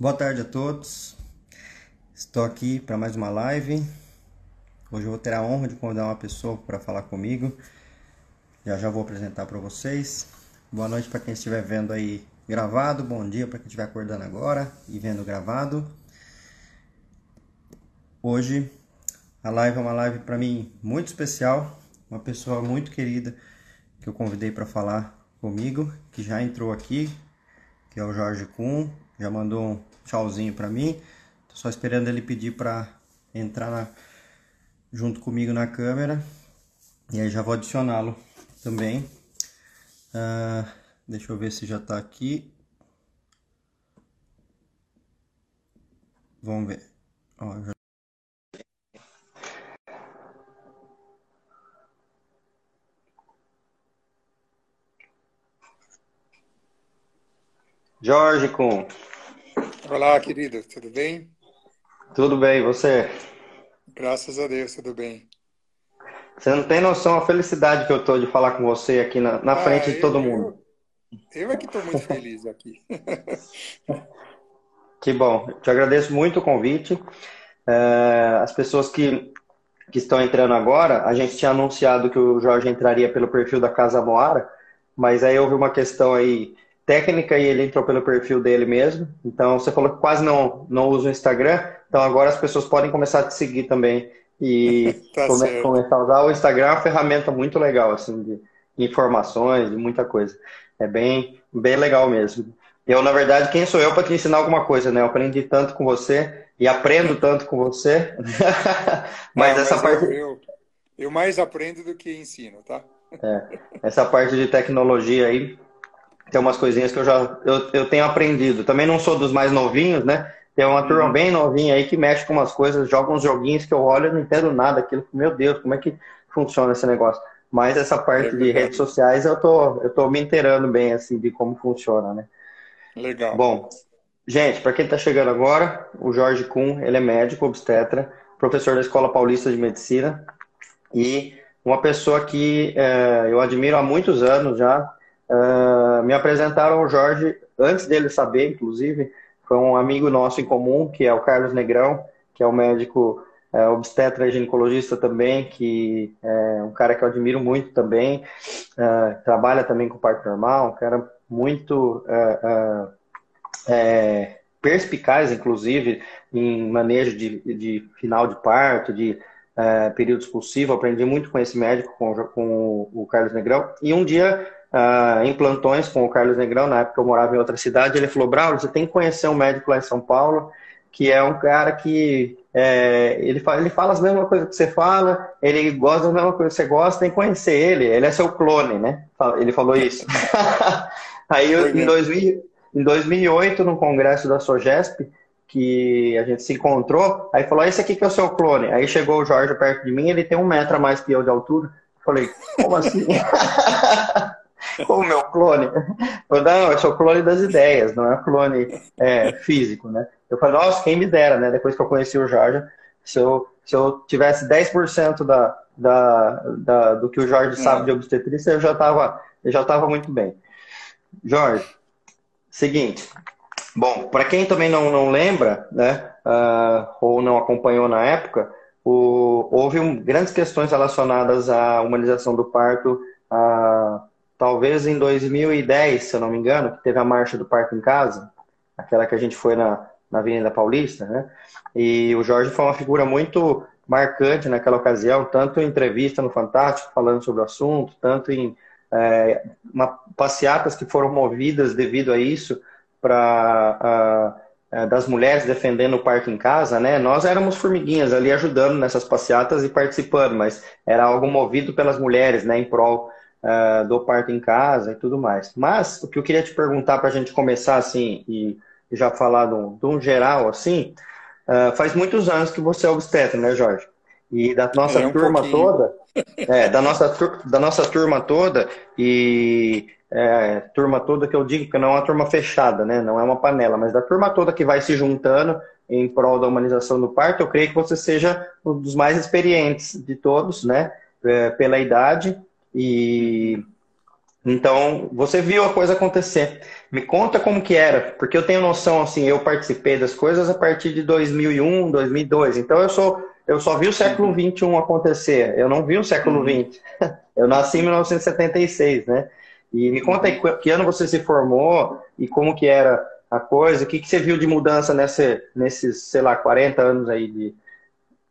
Boa tarde a todos. Estou aqui para mais uma live. Hoje eu vou ter a honra de convidar uma pessoa para falar comigo. Já já vou apresentar para vocês. Boa noite para quem estiver vendo aí gravado. Bom dia para quem estiver acordando agora e vendo gravado. Hoje a live é uma live para mim muito especial. Uma pessoa muito querida que eu convidei para falar comigo, que já entrou aqui, que é o Jorge Kuhn. Já mandou um tchauzinho para mim. Tô só esperando ele pedir para entrar na, junto comigo na câmera. E aí já vou adicioná-lo também. Uh, deixa eu ver se já está aqui. Vamos ver. Ó, já... Jorge com Olá, querido, tudo bem? Tudo bem, você? Graças a Deus, tudo bem. Você não tem noção a felicidade que eu tô de falar com você aqui na, na ah, frente de todo mundo. Eu, eu é que estou muito feliz aqui. que bom, te agradeço muito o convite. É, as pessoas que, que estão entrando agora, a gente tinha anunciado que o Jorge entraria pelo perfil da Casa Moara, mas aí houve uma questão aí técnica e ele entrou pelo perfil dele mesmo. Então você falou que quase não, não usa o Instagram, então agora as pessoas podem começar a te seguir também e tá come, começar a usar o Instagram é uma ferramenta muito legal assim de informações, de muita coisa. É bem bem legal mesmo. Eu na verdade quem sou eu para te ensinar alguma coisa, né? Eu aprendi tanto com você e aprendo tanto com você. mas não, essa mas parte eu, eu, eu mais aprendo do que ensino, tá? É, essa parte de tecnologia aí tem umas coisinhas que eu já eu, eu tenho aprendido. Também não sou dos mais novinhos, né? Tem uma turma uhum. bem novinha aí que mexe com umas coisas, joga uns joguinhos que eu olho e não entendo nada. Aquilo, meu Deus, como é que funciona esse negócio? Mas essa parte de redes sociais eu tô, eu tô me inteirando bem assim de como funciona, né? Legal. Bom, gente, para quem está chegando agora, o Jorge Kuhn, ele é médico obstetra, professor da Escola Paulista de Medicina e uma pessoa que é, eu admiro há muitos anos já, Uh, me apresentaram o Jorge, antes dele saber, inclusive, foi um amigo nosso em comum, que é o Carlos Negrão, que é um médico é, obstetra e ginecologista também, que é um cara que eu admiro muito também, uh, trabalha também com parto normal, um cara muito uh, é, perspicaz, inclusive, em manejo de, de final de parto, de período expulsivo, aprendi muito com esse médico, com, com o Carlos Negrão, e um dia uh, em plantões com o Carlos Negrão, na época eu morava em outra cidade, ele falou, Braulio, você tem que conhecer um médico lá em São Paulo, que é um cara que é, ele, fala, ele fala as mesmas coisas que você fala, ele gosta das mesmas coisas que você gosta, tem que conhecer ele, ele é seu clone, né? Ele falou isso. Aí eu, em, 2000, em 2008, no congresso da Sogesp, que a gente se encontrou, aí falou, esse aqui que é o seu clone. Aí chegou o Jorge perto de mim, ele tem um metro a mais que eu de altura. Falei, como assim? o meu clone. Não, eu sou clone das ideias, não é clone é, físico, né? Eu falei, nossa, quem me dera, né? Depois que eu conheci o Jorge, se eu, se eu tivesse 10% da, da, da, do que o Jorge sabe de obstetrícia, eu já estava eu já tava muito bem. Jorge, seguinte. Bom, para quem também não, não lembra, né, uh, ou não acompanhou na época, o, houve um, grandes questões relacionadas à humanização do parto, a talvez em 2010, se eu não me engano, que teve a marcha do Parque em Casa, aquela que a gente foi na, na Avenida Paulista, né? E o Jorge foi uma figura muito marcante naquela ocasião, tanto em entrevista no Fantástico, falando sobre o assunto, tanto em é, uma, passeatas que foram movidas devido a isso, para é, das mulheres defendendo o parque em casa, né? Nós éramos formiguinhas ali ajudando nessas passeatas e participando, mas era algo movido pelas mulheres, né? Em prol uh, do parto em casa e tudo mais. Mas o que eu queria te perguntar para a gente começar assim e já falar de um, de um geral assim, uh, faz muitos anos que você é obstetra, né, Jorge? E da nossa é um turma pouquinho. toda, é, da nossa da nossa turma toda e é, turma toda que eu digo que não é uma turma fechada, né? Não é uma panela, mas da turma toda que vai se juntando em prol da humanização do parto, eu creio que você seja um dos mais experientes de todos, né? É, pela idade e Então, você viu a coisa acontecer. Me conta como que era, porque eu tenho noção, assim, eu participei das coisas a partir de 2001, 2002. Então, eu sou eu só vi o século XXI uhum. acontecer. Eu não vi o século XX. Uhum. Eu nasci em 1976, né? E me conta aí que ano você se formou e como que era a coisa, o que, que você viu de mudança nessa, nesses, sei lá, 40 anos aí de,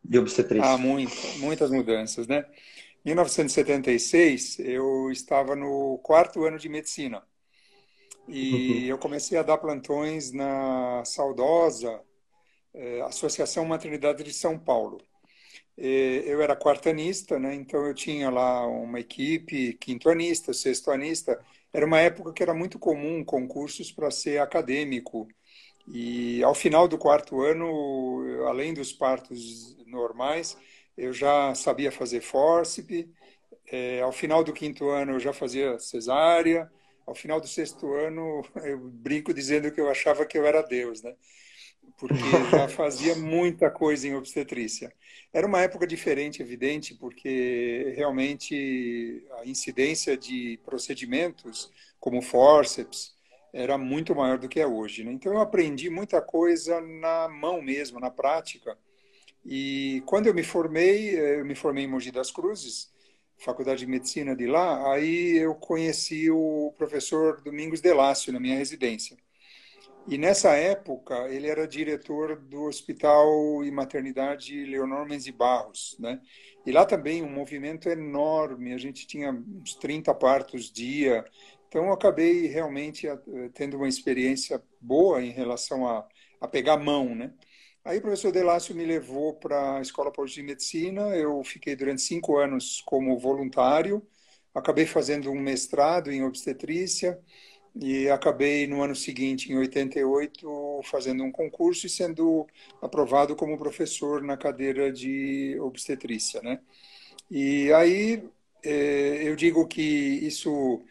de obstetrícia? Ah, muito, muitas mudanças, né? Em 1976, eu estava no quarto ano de medicina. E uhum. eu comecei a dar plantões na saudosa eh, Associação Maternidade de São Paulo. Eh, eu era quartanista, né? então eu tinha lá uma equipe, quintoanista, sextoanista. Era uma época que era muito comum concursos para ser acadêmico. E ao final do quarto ano, além dos partos normais, eu já sabia fazer fórceps. É, ao final do quinto ano, eu já fazia cesárea. Ao final do sexto ano, eu brinco dizendo que eu achava que eu era Deus, né? porque já fazia muita coisa em obstetrícia. Era uma época diferente, evidente, porque realmente a incidência de procedimentos como forceps era muito maior do que é hoje. Né? Então eu aprendi muita coisa na mão mesmo, na prática. E quando eu me formei, eu me formei em Mogi das Cruzes, Faculdade de Medicina de lá, aí eu conheci o professor Domingos Delácio na minha residência. E nessa época ele era diretor do Hospital e Maternidade Leonor Menzi Barros, né? E lá também um movimento enorme, a gente tinha uns 30 partos dia. Então eu acabei realmente eh, tendo uma experiência boa em relação a, a pegar mão, né? Aí o professor Delácio me levou para a Escola Paulista de Medicina, eu fiquei durante cinco anos como voluntário, acabei fazendo um mestrado em obstetrícia, e acabei no ano seguinte, em 88, fazendo um concurso e sendo aprovado como professor na cadeira de obstetrícia, né? E aí é, eu digo que isso,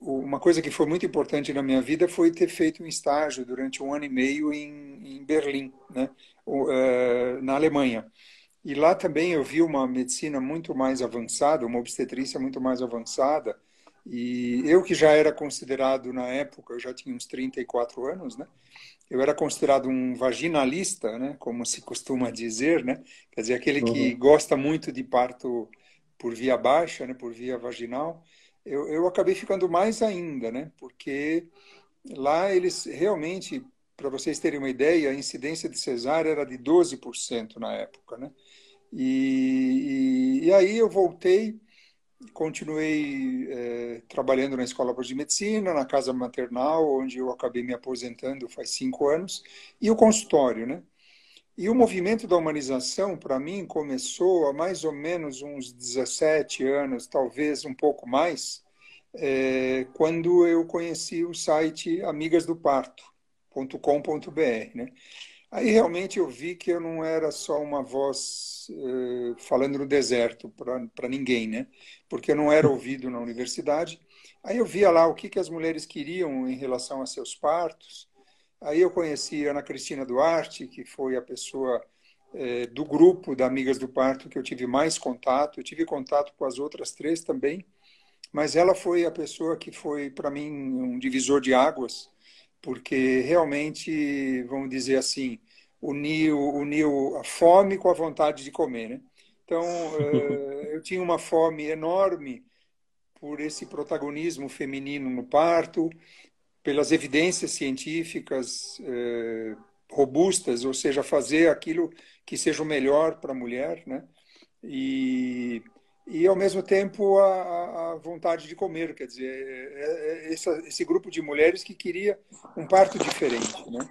uma coisa que foi muito importante na minha vida foi ter feito um estágio durante um ano e meio em, em Berlim, né? É, na Alemanha. E lá também eu vi uma medicina muito mais avançada, uma obstetrícia muito mais avançada, e eu que já era considerado na época, eu já tinha uns 34 anos, né? Eu era considerado um vaginalista, né? Como se costuma dizer, né? Quer dizer, aquele que uhum. gosta muito de parto por via baixa, né? Por via vaginal. Eu, eu acabei ficando mais ainda, né? Porque lá eles realmente, para vocês terem uma ideia, a incidência de cesárea era de 12% na época, né? E, e, e aí eu voltei continuei é, trabalhando na Escola de Medicina, na casa maternal, onde eu acabei me aposentando faz cinco anos, e o consultório, né? E o movimento da humanização, para mim, começou há mais ou menos uns 17 anos, talvez um pouco mais, é, quando eu conheci o site amigasdoparto.com.br, né? Aí realmente eu vi que eu não era só uma voz uh, falando no deserto para ninguém, né? Porque eu não era ouvido na universidade. Aí eu via lá o que, que as mulheres queriam em relação a seus partos. Aí eu conheci Ana Cristina Duarte, que foi a pessoa eh, do grupo da Amigas do Parto que eu tive mais contato. Eu tive contato com as outras três também, mas ela foi a pessoa que foi, para mim, um divisor de águas, porque realmente, vamos dizer assim, uniu, uniu a fome com a vontade de comer, né? Então, eh, eu tinha uma fome enorme por esse protagonismo feminino no parto, pelas evidências científicas eh, robustas, ou seja, fazer aquilo que seja o melhor para a mulher, né? E, e ao mesmo tempo a, a vontade de comer, quer dizer, é, é esse, esse grupo de mulheres que queria um parto diferente, né?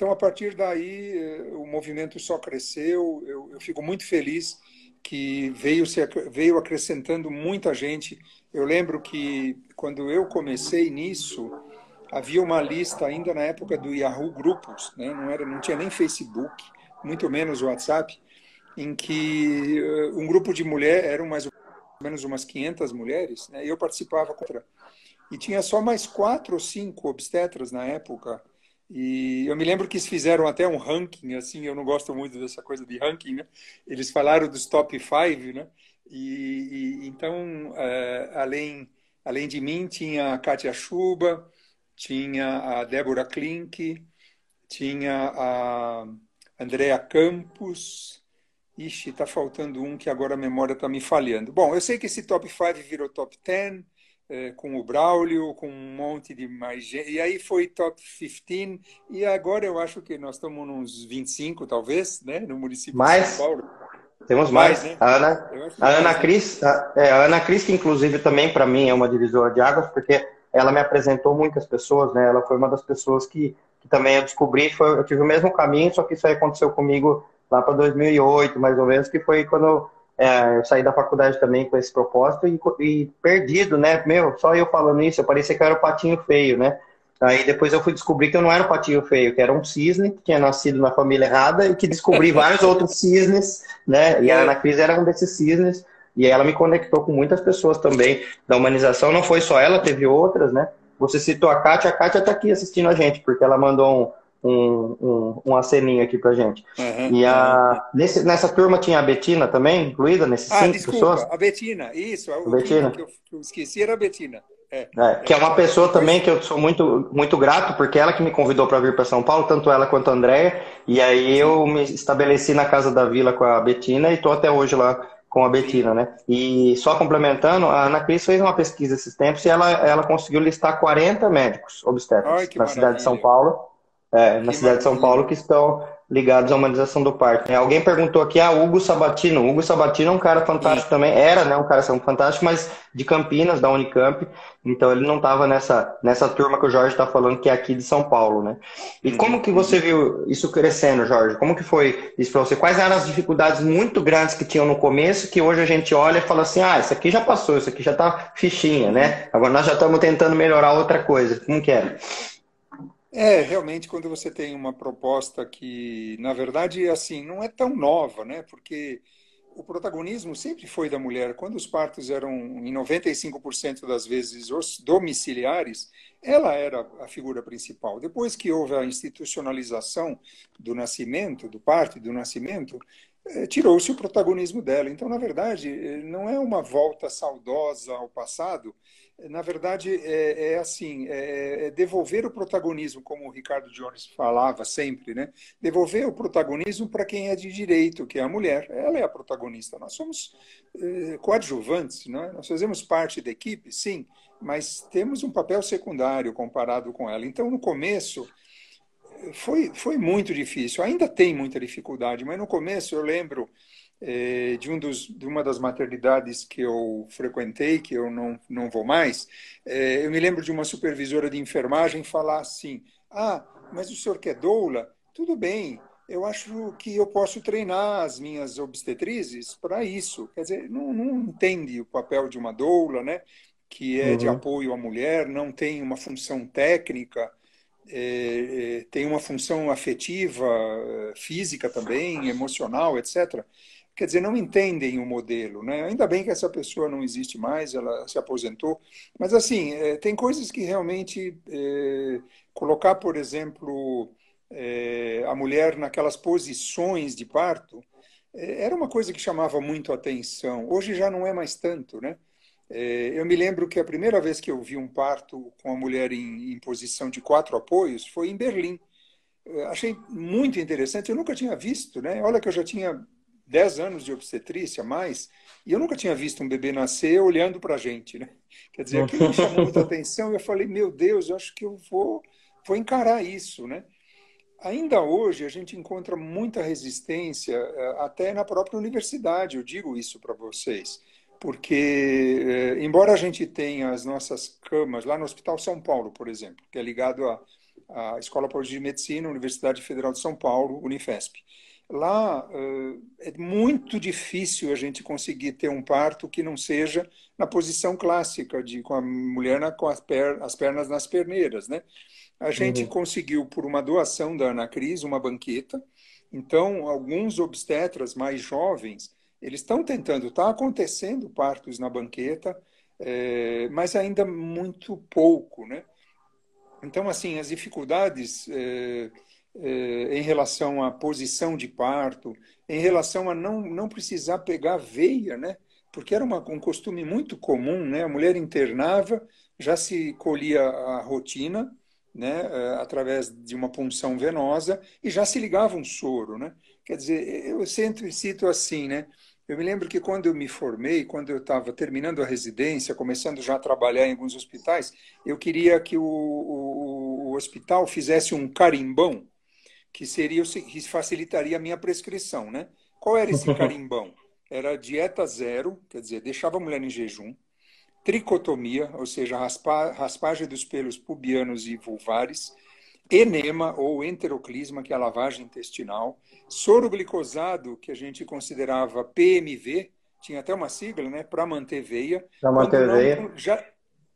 Então, a partir daí, eh, o movimento só cresceu. Eu, eu fico muito feliz que veio, se, veio acrescentando muita gente. Eu lembro que, quando eu comecei nisso, havia uma lista ainda na época do Yahoo Grupos, né? não, era, não tinha nem Facebook, muito menos WhatsApp, em que uh, um grupo de mulheres, eram mais ou menos umas 500 mulheres, né? e eu participava contra. E tinha só mais quatro ou cinco obstetras na época e eu me lembro que eles fizeram até um ranking, assim, eu não gosto muito dessa coisa de ranking, né? Eles falaram dos top five, né? E, e então, é, além Além de mim, tinha a Kátia Chuba, tinha a Débora Klink, tinha a Andrea Campos. Ixi, está faltando um que agora a memória está me falhando. Bom, eu sei que esse top 5 virou top 10, é, com o Braulio, com um monte de mais gente. E aí foi top 15, e agora eu acho que nós estamos nos 25, talvez, né, no município mais, de São Paulo. Temos mais. mais né? A Ana, a Ana né? Cris, a, é, a Ana Cris, que inclusive também para mim é uma divisora de águas, porque ela me apresentou muitas pessoas, né? Ela foi uma das pessoas que, que também eu descobri, foi, eu tive o mesmo caminho, só que isso aí aconteceu comigo lá para 2008, mais ou menos, que foi quando é, eu saí da faculdade também com esse propósito e, e, perdido, né? Meu, só eu falando isso, eu parecia que eu era o patinho feio, né? Aí depois eu fui descobrir que eu não era o patinho feio, que era um cisne que tinha nascido na família errada e que descobri vários outros cisnes, né? E a Ana Cris era um desses cisnes. E ela me conectou com muitas pessoas também da humanização. Não foi só ela, teve outras, né? Você citou a Kátia, a Kátia está aqui assistindo a gente, porque ela mandou um, um, um, aceninho aqui pra gente. Uhum, e a, nesse, nessa turma tinha a Betina também, incluída nesses ah, cinco desculpa, pessoas? a Betina, isso. A Betina. que eu, que eu esqueci era a Betina. É, é, que é uma pessoa também que eu sou muito, muito grato, porque ela que me convidou para vir para São Paulo, tanto ela quanto a Andréia, e aí eu me estabeleci na Casa da Vila com a Betina e estou até hoje lá com a Betina, né? E só complementando, a Ana Cris fez uma pesquisa esses tempos e ela, ela conseguiu listar 40 médicos obstetras Ai, na maravilha. cidade de São Paulo é, na cidade de São Paulo que estão ligados à humanização do parque. Né? Alguém perguntou aqui, ah, Hugo Sabatino. Hugo Sabatino é um cara fantástico Sim. também, era, né, um cara fantástico, mas de Campinas, da Unicamp, então ele não estava nessa, nessa turma que o Jorge está falando, que é aqui de São Paulo, né? E uhum. como que você viu isso crescendo, Jorge? Como que foi isso para você? Quais eram as dificuldades muito grandes que tinham no começo, que hoje a gente olha e fala assim, ah, isso aqui já passou, isso aqui já está fichinha, né? Agora nós já estamos tentando melhorar outra coisa. Como que é? É, realmente, quando você tem uma proposta que, na verdade, assim, não é tão nova, né? Porque o protagonismo sempre foi da mulher. Quando os partos eram, em 95% das vezes, domiciliares, ela era a figura principal. Depois que houve a institucionalização do nascimento, do parto e do nascimento, eh, tirou-se o protagonismo dela. Então, na verdade, eh, não é uma volta saudosa ao passado, na verdade, é, é assim, é, é, devolver o protagonismo, como o Ricardo Jones falava sempre, né? Devolver o protagonismo para quem é de direito, que é a mulher. Ela é a protagonista. Nós somos é, coadjuvantes, né? Nós fazemos parte da equipe, sim, mas temos um papel secundário comparado com ela. Então, no começo, foi, foi muito difícil. Ainda tem muita dificuldade, mas no começo eu lembro é, de, um dos, de uma das maternidades que eu frequentei, que eu não, não vou mais, é, eu me lembro de uma supervisora de enfermagem falar assim: Ah, mas o senhor quer doula? Tudo bem, eu acho que eu posso treinar as minhas obstetrizes para isso. Quer dizer, não, não, entende o papel de uma doula, né? que é uhum. de apoio à mulher, não tem uma função técnica, é, é, tem uma função afetiva, física também, emocional, etc quer dizer, não entendem o modelo. Né? Ainda bem que essa pessoa não existe mais, ela se aposentou. Mas, assim, é, tem coisas que realmente. É, colocar, por exemplo, é, a mulher naquelas posições de parto era uma coisa que chamava muito a atenção. Hoje já não é mais tanto, né? Eu me lembro que a primeira vez que eu vi um parto com a mulher em, em posição de quatro apoios foi em Berlim. Achei muito interessante, eu nunca tinha visto, né? Olha que eu já tinha 10 anos de obstetrícia, mais, e eu nunca tinha visto um bebê nascer olhando para a gente, né? Quer dizer, aquilo me chamou muita atenção e eu falei, meu Deus, eu acho que eu vou, vou encarar isso, né? Ainda hoje a gente encontra muita resistência, eh, até na própria universidade, eu digo isso para vocês, porque, eh, embora a gente tenha as nossas camas, lá no Hospital São Paulo, por exemplo, que é ligado à, à Escola Paulista de Medicina, Universidade Federal de São Paulo, Unifesp, Lá é muito difícil a gente conseguir ter um parto que não seja na posição clássica, de com a mulher na, com as, per, as pernas nas perneiras. Né? A gente uhum. conseguiu, por uma doação da Ana Cris, uma banqueta. Então, alguns obstetras mais jovens, eles estão tentando, está acontecendo partos na banqueta, é, mas ainda muito pouco. Né? Então, assim, as dificuldades... É, eh, em relação à posição de parto, em relação a não, não precisar pegar veia, né? porque era uma, um costume muito comum, né? A mulher internava, já se colhia a rotina, né, eh, através de uma punção venosa e já se ligava um soro, né? Quer dizer, eu sempre cito assim, né? Eu me lembro que quando eu me formei, quando eu estava terminando a residência, começando já a trabalhar em alguns hospitais, eu queria que o, o, o hospital fizesse um carimbão que seria que facilitaria a minha prescrição, né? Qual era esse carimbão? Era dieta zero, quer dizer, deixava a mulher em jejum, tricotomia, ou seja, raspa, raspagem dos pelos pubianos e vulvares, enema ou enteroclisma, que é a lavagem intestinal, soro glicosado, que a gente considerava PMV, tinha até uma sigla, né, para manter veia. Para manter não, veia. Já,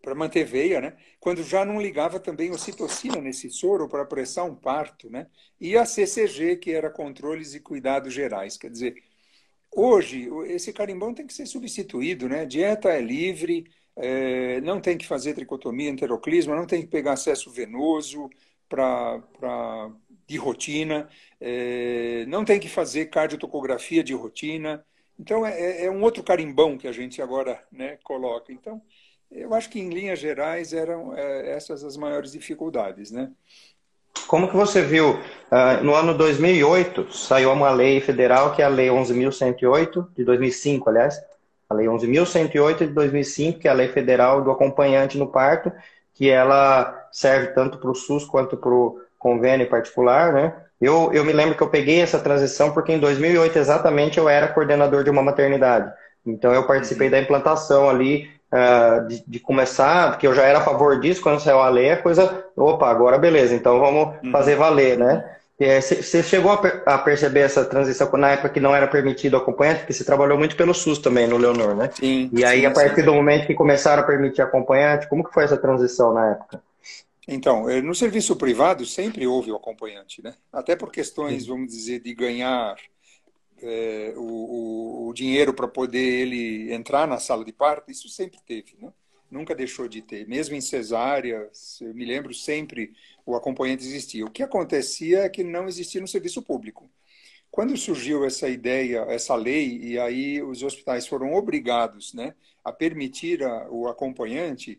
para manter veia, né? Quando já não ligava também ocitocina nesse soro para apressar um parto, né? E a CCG, que era controles e cuidados gerais. Quer dizer, Hoje, esse carimbão tem que ser substituído, né? Dieta é livre, é, não tem que fazer tricotomia, enteroclisma, não tem que pegar acesso venoso pra, de rotina, é, não tem que fazer cardiotocografia de rotina. Então, é, é, é, um outro carimbão que a gente agora né, coloca. Então, eu acho que, em linhas gerais, eram é, essas as maiores dificuldades, né? Como que você viu, uh, no ano 2008, saiu uma lei federal, que é a Lei 11.108, de 2005, aliás, a Lei 11.108 de 2005, que é a lei federal do acompanhante no parto, que ela serve tanto para o SUS quanto para o convênio particular, né? Eu, eu me lembro que eu peguei essa transição porque em 2008 exatamente eu era coordenador de uma maternidade. Então eu participei uhum. da implantação ali uh, de, de, começar, porque eu já era a favor disso, quando saiu a lei, a coisa, opa, agora beleza, então vamos uhum. fazer valer, né? Você chegou a, perceber essa transição na época que não era permitido acompanhante, porque você trabalhou muito pelo SUS também, no Leonor, né? Sim. E aí, sim, a partir sim. do momento que começaram a permitir acompanhante, como que foi essa transição na época? Então, eh, no serviço privado sempre houve o acompanhante, né? Até por questões, vamos dizer, de ganhar é, o, o, dinheiro para poder ele entrar na sala de parto, isso sempre teve, né? nunca deixou de ter. Mesmo em cesárea, eu me lembro sempre o acompanhante existia. O que acontecia é que não existia no serviço público. Quando surgiu essa ideia, essa lei, e aí os hospitais foram obrigados né, a permitir a, o acompanhante,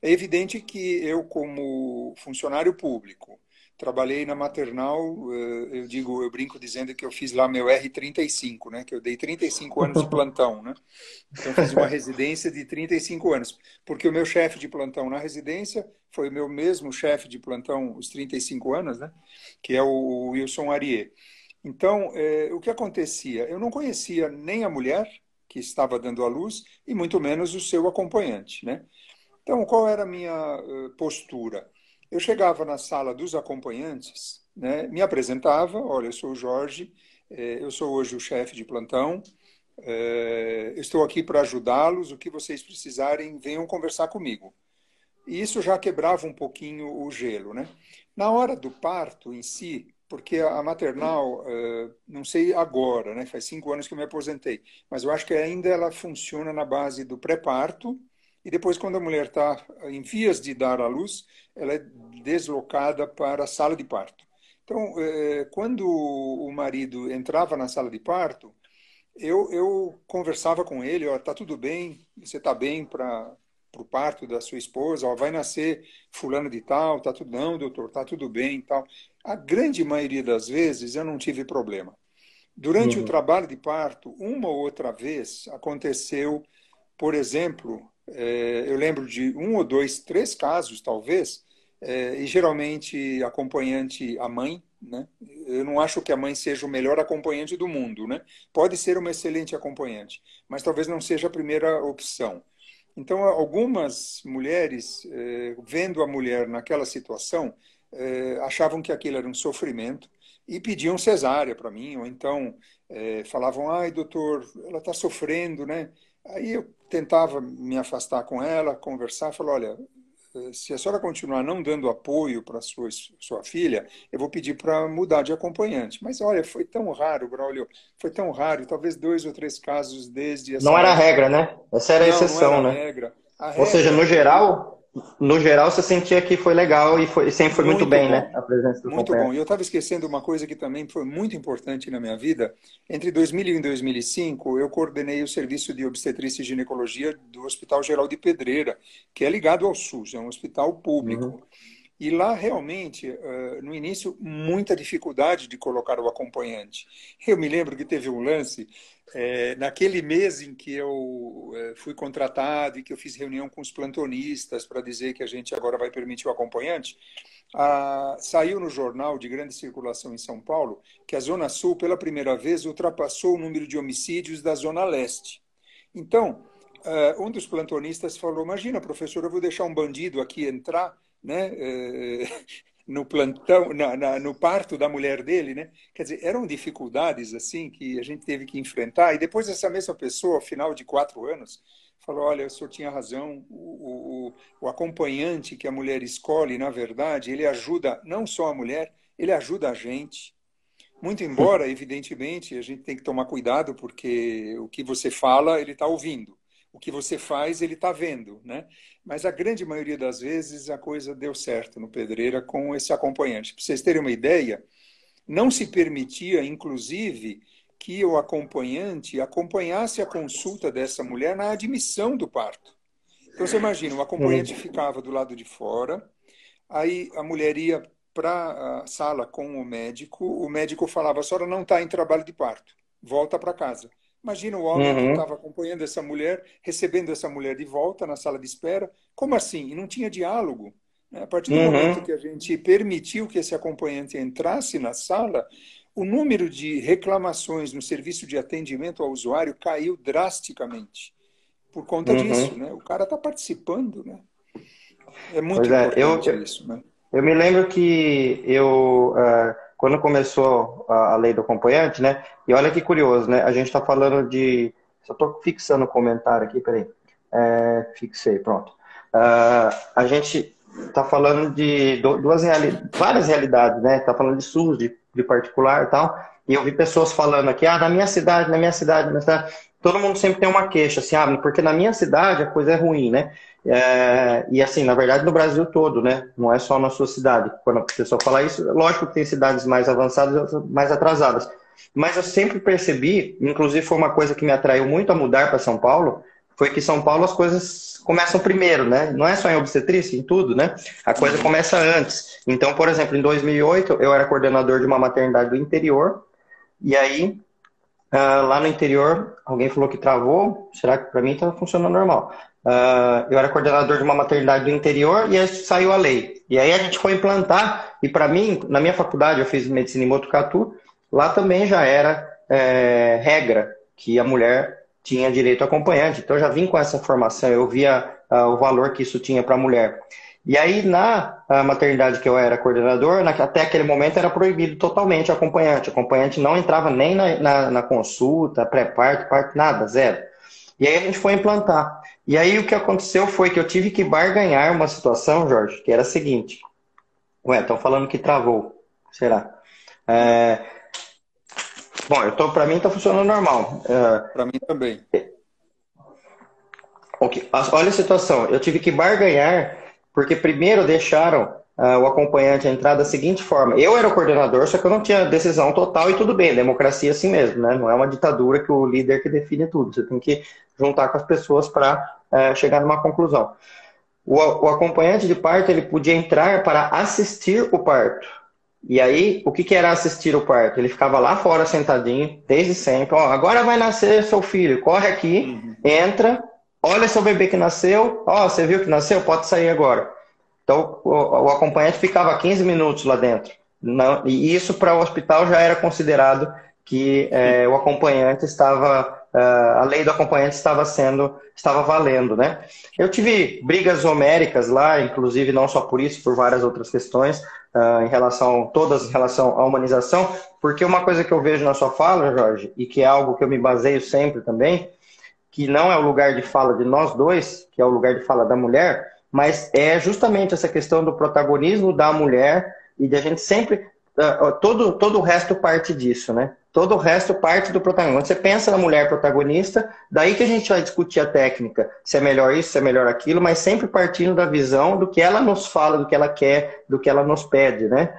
é evidente que eu, como funcionário público, trabalhei na maternal, eh, eu digo, eu brinco dizendo que eu fiz lá meu R35, né? Que eu dei 35 anos de plantão, né? Então fiz uma residência de 35 anos, porque o meu chefe de plantão na residência foi o meu mesmo chefe de plantão os 35 anos, né? Que é o Wilson Arier. Então, eh, o que acontecia? Eu não conhecia nem a mulher que estava dando à luz e muito menos o seu acompanhante, né? Então, qual era a minha uh, postura? Eu chegava na sala dos acompanhantes, né, me apresentava, olha, eu sou o Jorge, eh, eu sou hoje o chefe de plantão, eh, estou aqui para ajudá-los, o que vocês precisarem, venham conversar comigo. E isso já quebrava um pouquinho o gelo. Né? Na hora do parto em si, porque a maternal, eh, não sei agora, né, faz cinco anos que eu me aposentei, mas eu acho que ainda ela funciona na base do pré-parto, e depois, quando a mulher está em vias de dar à luz, ela é deslocada para a sala de parto. Então, é, quando o marido entrava na sala de parto, eu, eu conversava com ele, ó, tá tudo bem, você está bem para o parto da sua esposa, ó, vai nascer fulano de tal, tá tudo não, doutor, tá tudo bem, tal. A grande maioria das vezes eu não tive problema. Durante uhum. o trabalho de parto, uma ou outra vez aconteceu, por exemplo, é, eu lembro de um ou dois, três casos, talvez, é, e geralmente acompanhante a mãe, né? Eu não acho que a mãe seja o melhor acompanhante do mundo, né? Pode ser uma excelente acompanhante, mas talvez não seja a primeira opção. Então, algumas mulheres, é, vendo a mulher naquela situação, é, achavam que aquilo era um sofrimento e pediam cesárea para mim, ou então é, falavam: ai, doutor, ela está sofrendo, né? Aí eu tentava me afastar com ela, conversar, falar, olha, se a senhora continuar não dando apoio para sua sua filha, eu vou pedir para mudar de acompanhante. Mas olha, foi tão raro, Braulio, foi tão raro, talvez dois ou três casos desde essa Não era a regra, né? Essa era a exceção, não era né? Regra. A regra. Ou seja, no geral, no geral, você sentia que foi legal e foi, sempre foi muito, muito bem, bom. né? A presença do Muito bom. E eu estava esquecendo uma coisa que também foi muito importante na minha vida. Entre 2000 e 2005, eu coordenei o serviço de obstetrícia e ginecologia do Hospital Geral de Pedreira, que é ligado ao SUS, é um hospital público. Uhum. E lá, realmente, no início, muita dificuldade de colocar o acompanhante. Eu me lembro que teve um lance, é, naquele mês em que eu é, fui contratado e que eu fiz reunião com os plantonistas para dizer que a gente agora vai permitir o acompanhante, a, saiu no jornal de grande circulação em São Paulo que a Zona Sul, pela primeira vez, ultrapassou o número de homicídios da Zona Leste. Então, um dos plantonistas falou: Imagina, professor, eu vou deixar um bandido aqui entrar né, eh, no plantão, na, na, no parto da mulher dele, né? Quer dizer, eram dificuldades assim que a gente teve que enfrentar. E depois essa mesma pessoa, ao final de quatro anos, falou: olha, o senhor tinha razão. O, o, o acompanhante que a mulher escolhe, na verdade, ele ajuda não só a mulher, ele ajuda a gente. Muito embora, evidentemente, a gente tem que tomar cuidado porque o que você fala, ele está ouvindo o que você faz, ele está vendo, né? Mas a grande maioria das vezes a coisa deu certo no Pedreira com esse acompanhante. Para vocês terem uma ideia, não se permitia, inclusive, que o acompanhante acompanhasse a consulta dessa mulher na admissão do parto. Então você imagina, o acompanhante ficava do lado de fora, aí a mulher ia para a sala com o médico, o médico falava: a senhora não está em trabalho de parto, volta para casa. Imagina o homem uhum. que estava acompanhando essa mulher, recebendo essa mulher de volta na sala de espera. Como assim? E não tinha diálogo. Né? A partir do uhum. momento que a gente permitiu que esse acompanhante entrasse na sala, o número de reclamações no serviço de atendimento ao usuário caiu drasticamente por conta uhum. disso. Né? O cara está participando. Né? É muito pois importante é, eu, isso. Né? Eu me lembro que eu. Uh quando começou a, a, lei do acompanhante, né? E olha que curioso, né? A gente está falando de. Só estou fixando o comentário aqui, peraí. É, fixei, pronto. Uh, a gente está falando de duas reali várias realidades, né? Está falando de SUS, de, de particular e tal. E eu vi pessoas falando aqui, ah, na minha cidade, na minha cidade, na minha cidade. Todo mundo sempre tem uma queixa, assim, ah, porque na minha cidade a coisa é ruim, né? É, e assim, na verdade, no Brasil todo, né? Não é só na sua cidade. Quando a pessoa fala isso, lógico que tem cidades mais avançadas e mais atrasadas. Mas eu sempre percebi, inclusive foi uma coisa que me atraiu muito a mudar para São Paulo, foi que São Paulo as coisas começam primeiro, né? Não é só em obstetrícia, em tudo, né? A coisa começa antes. Então, por exemplo, em 2008, eu era coordenador de uma maternidade do interior, e aí, uh, lá no interior, alguém falou que travou, será que para mim está funcionando normal? Uh, eu era coordenador de uma maternidade do interior e aí saiu a lei. E aí a gente foi implantar, e para mim, na minha faculdade, eu fiz medicina em Botucatu, lá também já era é, regra que a mulher tinha direito a acompanhante. Então eu já vim com essa formação, eu via uh, o valor que isso tinha para a mulher. E aí, na maternidade que eu era coordenador, na, até aquele momento era proibido totalmente o acompanhante. O acompanhante não entrava nem na, na, na consulta, pré-parto, parto, nada, zero. E aí a gente foi implantar. E aí o que aconteceu foi que eu tive que barganhar uma situação, Jorge, que era a seguinte. Ué, estão falando que travou. Será? É... Bom, eu tô, para mim está funcionando normal. É... Para mim também. Ok. Olha a situação. Eu tive que barganhar porque primeiro deixaram uh, o acompanhante entrar da seguinte forma. Eu era o coordenador, só que eu não tinha decisão total e tudo bem, democracia é assim mesmo, né? Não é uma ditadura que o líder que define tudo. Você tem que juntar com as pessoas para é, chegar numa conclusão. O, o, acompanhante de parto ele podia entrar para assistir o parto. E aí, o que, que era assistir o parto? Ele ficava lá fora sentadinho, desde sempre. Ó, agora vai nascer seu filho, corre aqui, uhum. entra, olha seu bebê que nasceu. Ó, você viu que nasceu? Pode sair agora. Então, o, o acompanhante ficava 15 minutos lá dentro. Não, e isso para o hospital já era considerado que é, o acompanhante estava, a lei do acompanhante estava sendo, estava valendo, né? Eu tive brigas homéricas lá, inclusive não só por isso, por várias outras questões, uh, em relação, todas em relação à humanização, porque uma coisa que eu vejo na sua fala, Jorge, e que é algo que eu me baseio sempre também, que não é o lugar de fala de nós dois, que é o lugar de fala da mulher, mas é justamente essa questão do protagonismo da mulher e de a gente sempre. Uh, todo, todo o resto parte disso, né? Todo o resto parte do protagonista. Você pensa na mulher protagonista, daí que a gente vai discutir a técnica, se é melhor isso, se é melhor aquilo, mas sempre partindo da visão do que ela nos fala, do que ela quer, do que ela nos pede, né?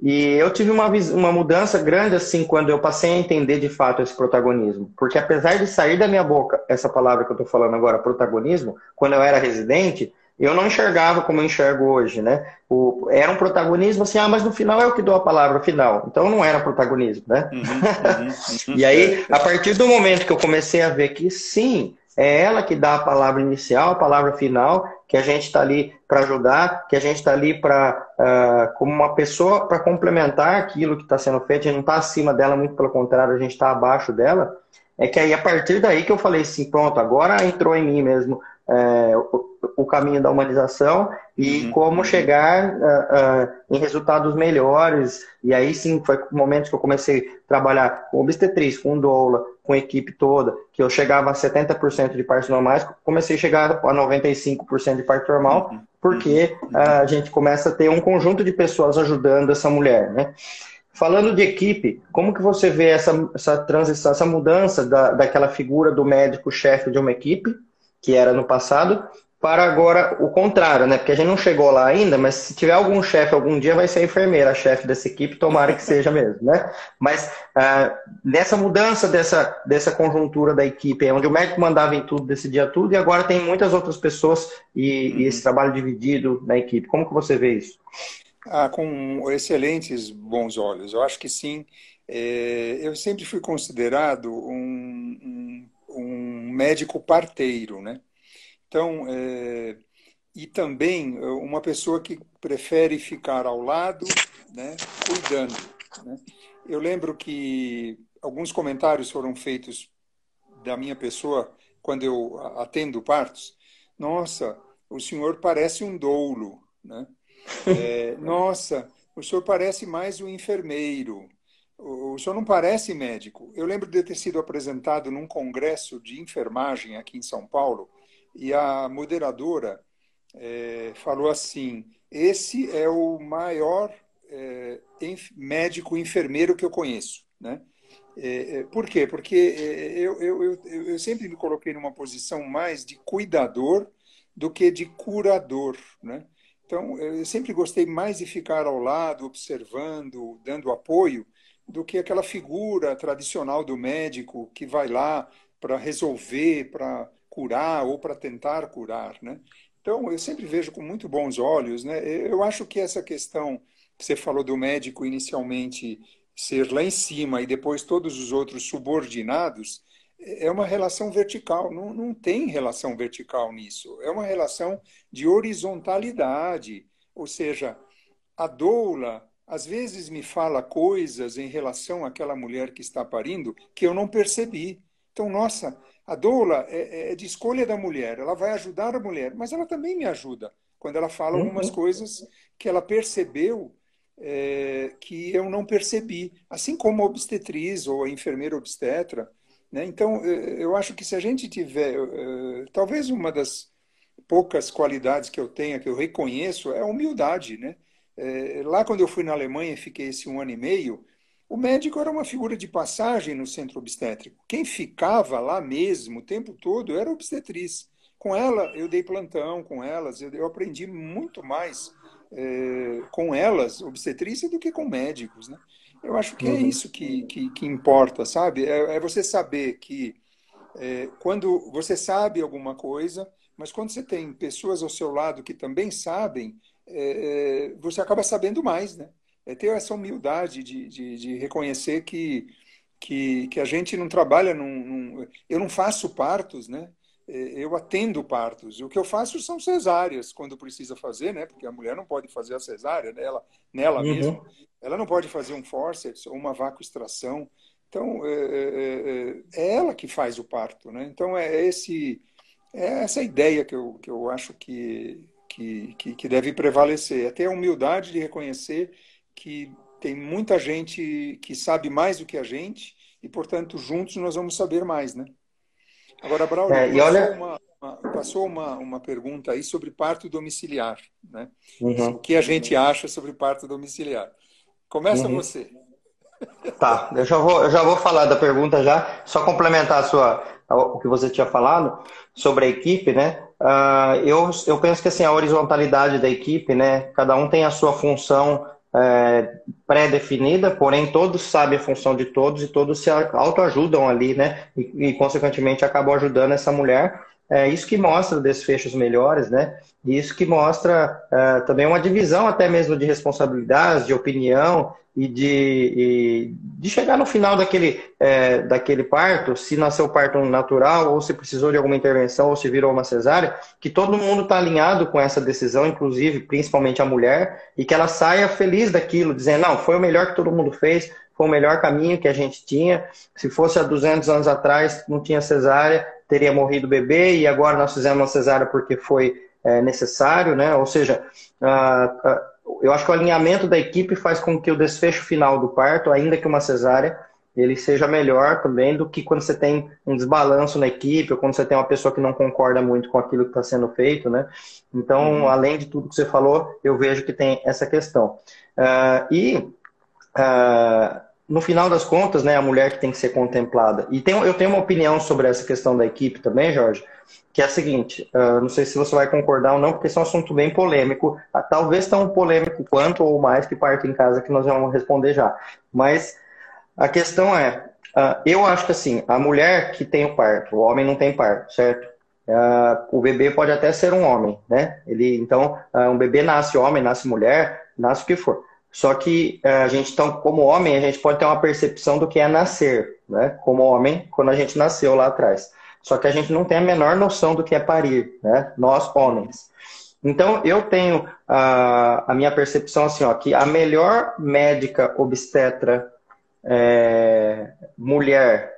E eu tive uma, uma mudança grande assim quando eu passei a entender de fato esse protagonismo. Porque apesar de sair da minha boca essa palavra que eu estou falando agora, protagonismo, quando eu era residente, eu não enxergava como eu enxergo hoje, né? O, era um protagonismo assim, ah, mas no final é o que dou a palavra final. Então não era protagonismo, né? Uhum, uhum, uhum. e aí, a partir do momento que eu comecei a ver que sim, é ela que dá a palavra inicial, a palavra final, que a gente está ali para ajudar, que a gente está ali para, uh, como uma pessoa, para complementar aquilo que está sendo feito, a gente não está acima dela, muito pelo contrário, a gente está abaixo dela. É que aí, a partir daí que eu falei assim, pronto, agora entrou em mim mesmo é, o, o, caminho da humanização e uhum. como chegar uh, uh, em resultados melhores. E aí sim, foi momentos que eu comecei a trabalhar com obstetriz, com doula, com equipe toda, que eu chegava a 70% de parto normais, comecei a chegar a 95% de parto normal, uhum. porque uh, a gente começa a ter um conjunto de pessoas ajudando essa mulher, né? Falando de equipe, como que você vê essa, essa transição, essa mudança da, daquela figura do médico chefe de uma equipe que era no passado, para agora o contrário, né? Porque a gente não chegou lá ainda, mas se tiver algum chefe algum dia, vai ser a enfermeira, a chefe dessa equipe, tomara que seja mesmo, né? Mas ah, nessa mudança dessa, dessa conjuntura da equipe, onde o médico mandava em tudo, decidia tudo, e agora tem muitas outras pessoas e, e esse trabalho dividido na equipe. Como que você vê isso? Ah, com excelentes bons olhos. Eu acho que sim. É, eu sempre fui considerado um, um um médico parteiro, né? Então, é, e também uma pessoa que prefere ficar ao lado, né, cuidando. Né? Eu lembro que alguns comentários foram feitos da minha pessoa quando eu atendo partos. Nossa, o senhor parece um doulo, né? É, nossa, o senhor parece mais um enfermeiro o senhor não parece médico. Eu lembro de ter sido apresentado num congresso de enfermagem aqui em São Paulo e a moderadora é, falou assim: esse é o maior é, médico enfermeiro que eu conheço, né? É, por quê? Porque eu, eu, eu, eu sempre me coloquei numa posição mais de cuidador do que de curador, né? Então, eu sempre gostei mais de ficar ao lado, observando, dando apoio, do que aquela figura tradicional do médico que vai lá para resolver, para curar ou para tentar curar, né? Então, eu sempre vejo com muito bons olhos, né? Eu acho que essa questão que você falou do médico inicialmente ser lá em cima e depois todos os outros subordinados, é uma relação vertical. Não, não tem relação vertical nisso. É uma relação de horizontalidade. Ou seja, a doula às vezes me fala coisas em relação àquela mulher que está parindo que eu não percebi. Então, nossa, a doula é, é de escolha da mulher, ela vai ajudar a mulher, mas ela também me ajuda quando ela fala uhum. algumas coisas que ela percebeu é, que eu não percebi, assim como a obstetriz ou a enfermeira obstetra. Né? Então, é, eu acho que se a gente tiver, é, talvez uma das poucas qualidades que eu tenha, que eu reconheço, é a humildade, né? É, lá, quando eu fui na Alemanha e fiquei esse um ano e meio, o médico era uma figura de passagem no centro obstétrico. Quem ficava lá mesmo o tempo todo era a obstetriz. Com ela, eu dei plantão com elas, eu, eu aprendi muito mais é, com elas, obstetrícia, do que com médicos. Né? Eu acho que é uhum. isso que, que, que importa, sabe? É, é, você saber que é, quando você sabe alguma coisa, mas quando você tem pessoas ao seu lado que também sabem, é, é, você acaba sabendo mais, né? É ter essa humildade de, de, de, reconhecer que, que, que a gente não trabalha num, num, Eu não faço partos, né? É, eu atendo partos. O que eu faço são cesáreas, quando precisa fazer, né? Porque a mulher não pode fazer a cesárea nela, nela uhum. mesma. Ela não pode fazer um forceps ou uma extração. Então, é, é, é, ela que faz o parto, né? Então, é, esse, é essa ideia que eu, que eu acho que, que, que, que deve prevalecer. É ter a humildade de reconhecer que tem muita gente que sabe mais do que a gente e, portanto, juntos nós vamos saber mais, né? Agora, Braulio, é, passou, olha... uma, uma, passou uma, uma pergunta aí sobre parto domiciliar, né? Uhum. O que a gente acha sobre parto domiciliar. Começa uhum. você. Tá, eu já vou, eu já vou falar da pergunta já, só complementar a sua, o que você tinha falado sobre a equipe, né? Uh, eu, eu penso que assim, a horizontalidade da equipe, né? Cada um tem a sua função é, pré-definida, porém todos sabem a função de todos e todos se autoajudam ali, né? E, e consequentemente acabam ajudando essa mulher. É isso que mostra desfechos melhores, né? E isso que mostra é, também uma divisão até mesmo de responsabilidades, de opinião e de, e de chegar no final daquele, é, daquele parto, se nasceu parto natural, ou se precisou de alguma intervenção, ou se virou uma cesárea, que todo mundo está alinhado com essa decisão, inclusive, principalmente a mulher, e que ela saia feliz daquilo, dizendo, não, foi o melhor que todo mundo fez, foi o melhor caminho que a gente tinha. Se fosse há 200 anos atrás, não tinha cesárea, teria morrido o bebê, e agora nós fizemos uma cesárea porque foi é, necessário, né? Ou seja, eu acho que o alinhamento da equipe faz com que o desfecho final do parto, ainda que uma cesárea, ele seja melhor também do que quando você tem um desbalanço na equipe ou quando você tem uma pessoa que não concorda muito com aquilo que está sendo feito, né? Então, uhum. além de tudo que você falou, eu vejo que tem essa questão. Uh, e uh, no final das contas, né, a mulher que tem que ser contemplada. E tem, eu tenho uma opinião sobre essa questão da equipe também, Jorge, que é a seguinte: uh, não sei se você vai concordar ou não, porque esse é um assunto bem polêmico, uh, talvez tão polêmico quanto ou mais que parte em casa, que nós vamos responder já. Mas a questão é: uh, eu acho que assim, a mulher que tem o parto, o homem não tem parto, certo? o bebê pode até ser um homem, né? Ele, então, um bebê nasce homem, nasce mulher, nasce o que for. Só que é, a gente, então, como homem, a gente pode ter uma percepção do que é nascer, né? Como homem, quando a gente nasceu lá atrás. Só que a gente não tem a menor noção do que é parir, né? Nós, homens. Então, eu tenho a, a minha percepção assim, ó, que a melhor médica obstetra é, mulher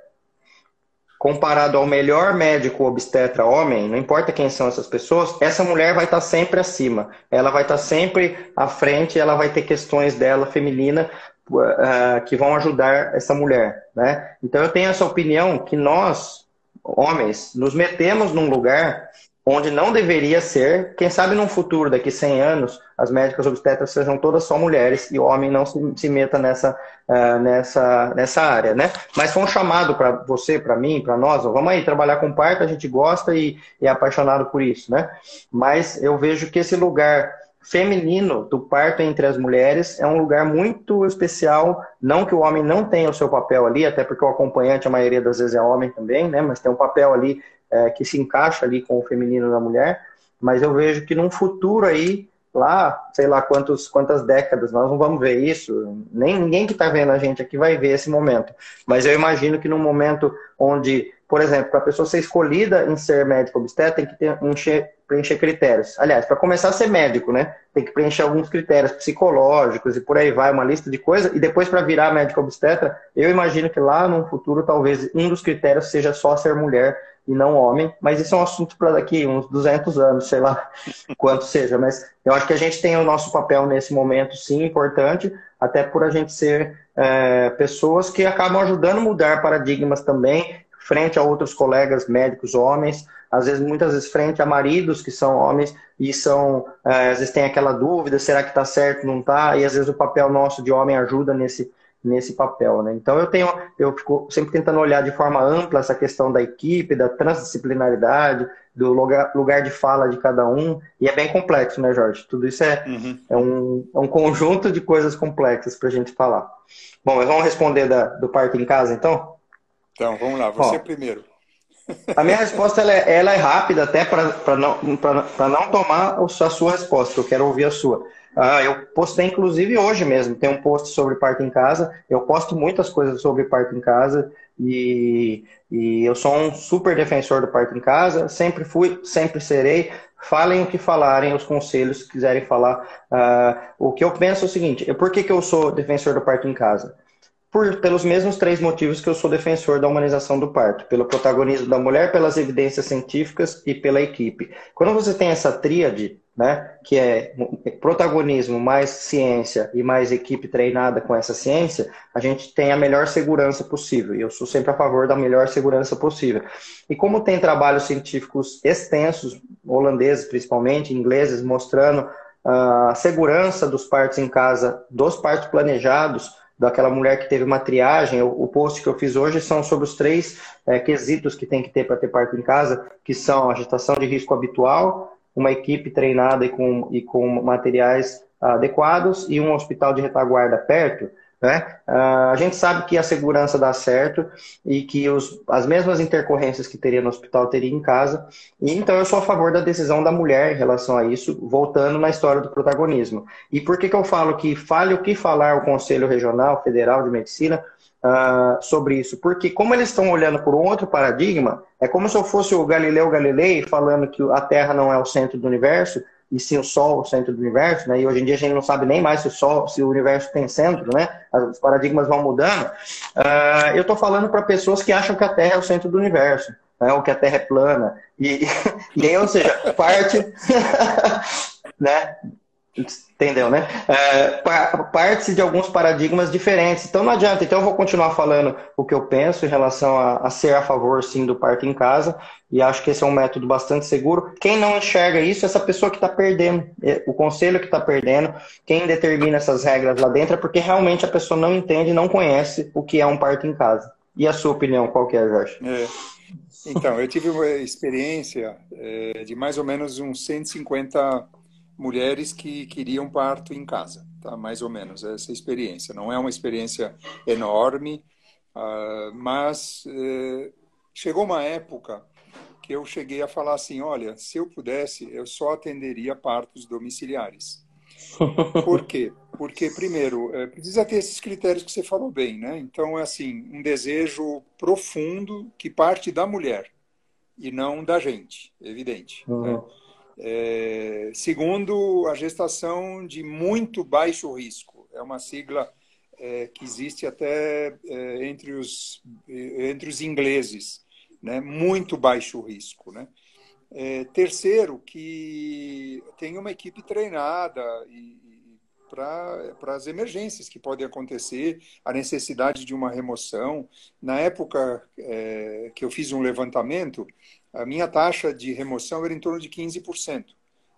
comparado ao melhor médico obstetra homem, não importa quem são essas pessoas, essa mulher vai estar sempre acima. Ela vai estar sempre à frente, ela vai ter questões dela feminina uh, que vão ajudar essa mulher, né? Então eu tenho essa opinião que nós, homens, nos metemos num lugar onde não deveria ser, quem sabe num futuro, daqui 100 anos, as médicas obstetras sejam todas só mulheres e o homem não se, se meta nessa, uh, nessa, nessa área, né? Mas foi um chamado para você, para mim, para nós, ó, vamos aí trabalhar com parto, a gente gosta e, e é apaixonado por isso, né? Mas eu vejo que esse lugar feminino do parto entre as mulheres é um lugar muito especial. Não que o homem não tenha o seu papel ali, até porque o acompanhante, a maioria das vezes, é homem também, né? Mas tem um papel ali é, que se encaixa ali com o feminino da mulher. Mas eu vejo que num futuro aí lá, sei lá quantos, quantas décadas, nós não vamos ver isso, nem ninguém que está vendo a gente aqui vai ver esse momento. Mas eu imagino que num momento onde, por exemplo, para a pessoa ser escolhida em ser médico obstetra, tem que ter, encher, preencher critérios. Aliás, para começar a ser médico, né, tem que preencher alguns critérios psicológicos e por aí vai, uma lista de coisas, e depois para virar médico obstetra, eu imagino que lá no futuro talvez um dos critérios seja só ser mulher e não homem, mas isso é um assunto para daqui uns 200 anos, sei lá quanto seja, mas eu acho que a gente tem o nosso papel nesse momento, sim, importante, até por a gente ser é, pessoas que acabam ajudando a mudar paradigmas também, frente a outros colegas médicos homens, às vezes, muitas vezes, frente a maridos que são homens e são, é, às vezes tem aquela dúvida, será que está certo, não está? E às vezes o papel nosso de homem ajuda nesse, nesse papel, né? Então eu tenho, eu fico sempre tentando olhar de forma ampla essa questão da equipe, da transdisciplinaridade, do lugar, lugar de fala de cada um, e é bem complexo, né, Jorge? Tudo isso é, uhum. é, um, é um conjunto de coisas complexas para a gente falar. Bom, mas vamos responder da, do parto em casa, então? Então, vamos lá, você Bom, primeiro. A minha resposta ela é, ela é rápida, até para não, não tomar a sua resposta, eu quero ouvir a sua. Ah, eu postei inclusive hoje mesmo, tem um post sobre parto em casa. Eu posto muitas coisas sobre parto em casa e, e eu sou um super defensor do parto em casa. Sempre fui, sempre serei. Falem o que falarem, os conselhos que quiserem falar. Ah, o que eu penso é o seguinte: por que, que eu sou defensor do parto em casa? Por, pelos mesmos três motivos que eu sou defensor da humanização do parto: pelo protagonismo da mulher, pelas evidências científicas e pela equipe. Quando você tem essa tríade, né, que é protagonismo mais ciência e mais equipe treinada com essa ciência, a gente tem a melhor segurança possível. E eu sou sempre a favor da melhor segurança possível. E como tem trabalhos científicos extensos, holandeses principalmente, ingleses, mostrando ah, a segurança dos partos em casa, dos partos planejados, daquela mulher que teve uma triagem. O, post que eu fiz hoje são sobre os três é, quesitos que tem que ter para ter parto em casa, que são a gestação de risco habitual, uma equipe treinada e com, e com materiais adequados e um hospital de retaguarda perto. Né? Uh, a gente sabe que a segurança dá certo e que os, as mesmas intercorrências que teria no hospital teria em casa. E então eu sou a favor da decisão da mulher em relação a isso, voltando na história do protagonismo. E por que, que eu falo que fale o que falar o Conselho Regional Federal de Medicina uh, sobre isso? Porque como eles estão olhando por um outro paradigma, é como se eu fosse o Galileu Galilei falando que a Terra não é o centro do universo, e sim o Sol o centro do universo, né? E hoje em dia a gente não sabe nem mais se o Sol, se o universo tem centro, né? Os paradigmas vão mudando. Uh, eu estou falando para pessoas que acham que a Terra é o centro do universo, né? Ou que a Terra é plana. E, e aí, ou seja, parte, né? Entendeu, né? É, Parte-se de alguns paradigmas diferentes. Então não adianta. Então eu vou continuar falando o que eu penso em relação a, a, ser a favor, sim, do parto em casa. E acho que esse é um método bastante seguro. Quem não enxerga isso, é essa pessoa que está perdendo. É, o conselho que está perdendo. Quem determina essas regras lá dentro é porque realmente a pessoa não entende, não conhece o que é um parto em casa. E a sua opinião, qual que é, Jorge? É. Então, eu tive uma experiência é, de mais ou menos uns 150 mulheres que queriam parto em casa, tá? mais ou menos essa experiência. Não é uma experiência enorme, uh, mas uh, chegou uma época que eu cheguei a falar assim, olha, se eu pudesse, eu só atenderia partos domiciliares. Por quê? Porque, primeiro, é, precisa ter esses critérios que você falou bem, né? Então, é assim, um desejo profundo que parte da mulher e não da gente, evidente. Né? Uhum. Né? É, segundo, a gestação de muito baixo risco. É uma sigla é, que existe até é, entre, os, entre os ingleses. Né? Muito baixo risco. Né? É, terceiro, que tem uma equipe treinada para as emergências que podem acontecer, a necessidade de uma remoção. Na época é, que eu fiz um levantamento, a minha taxa de remoção era em torno de 15%.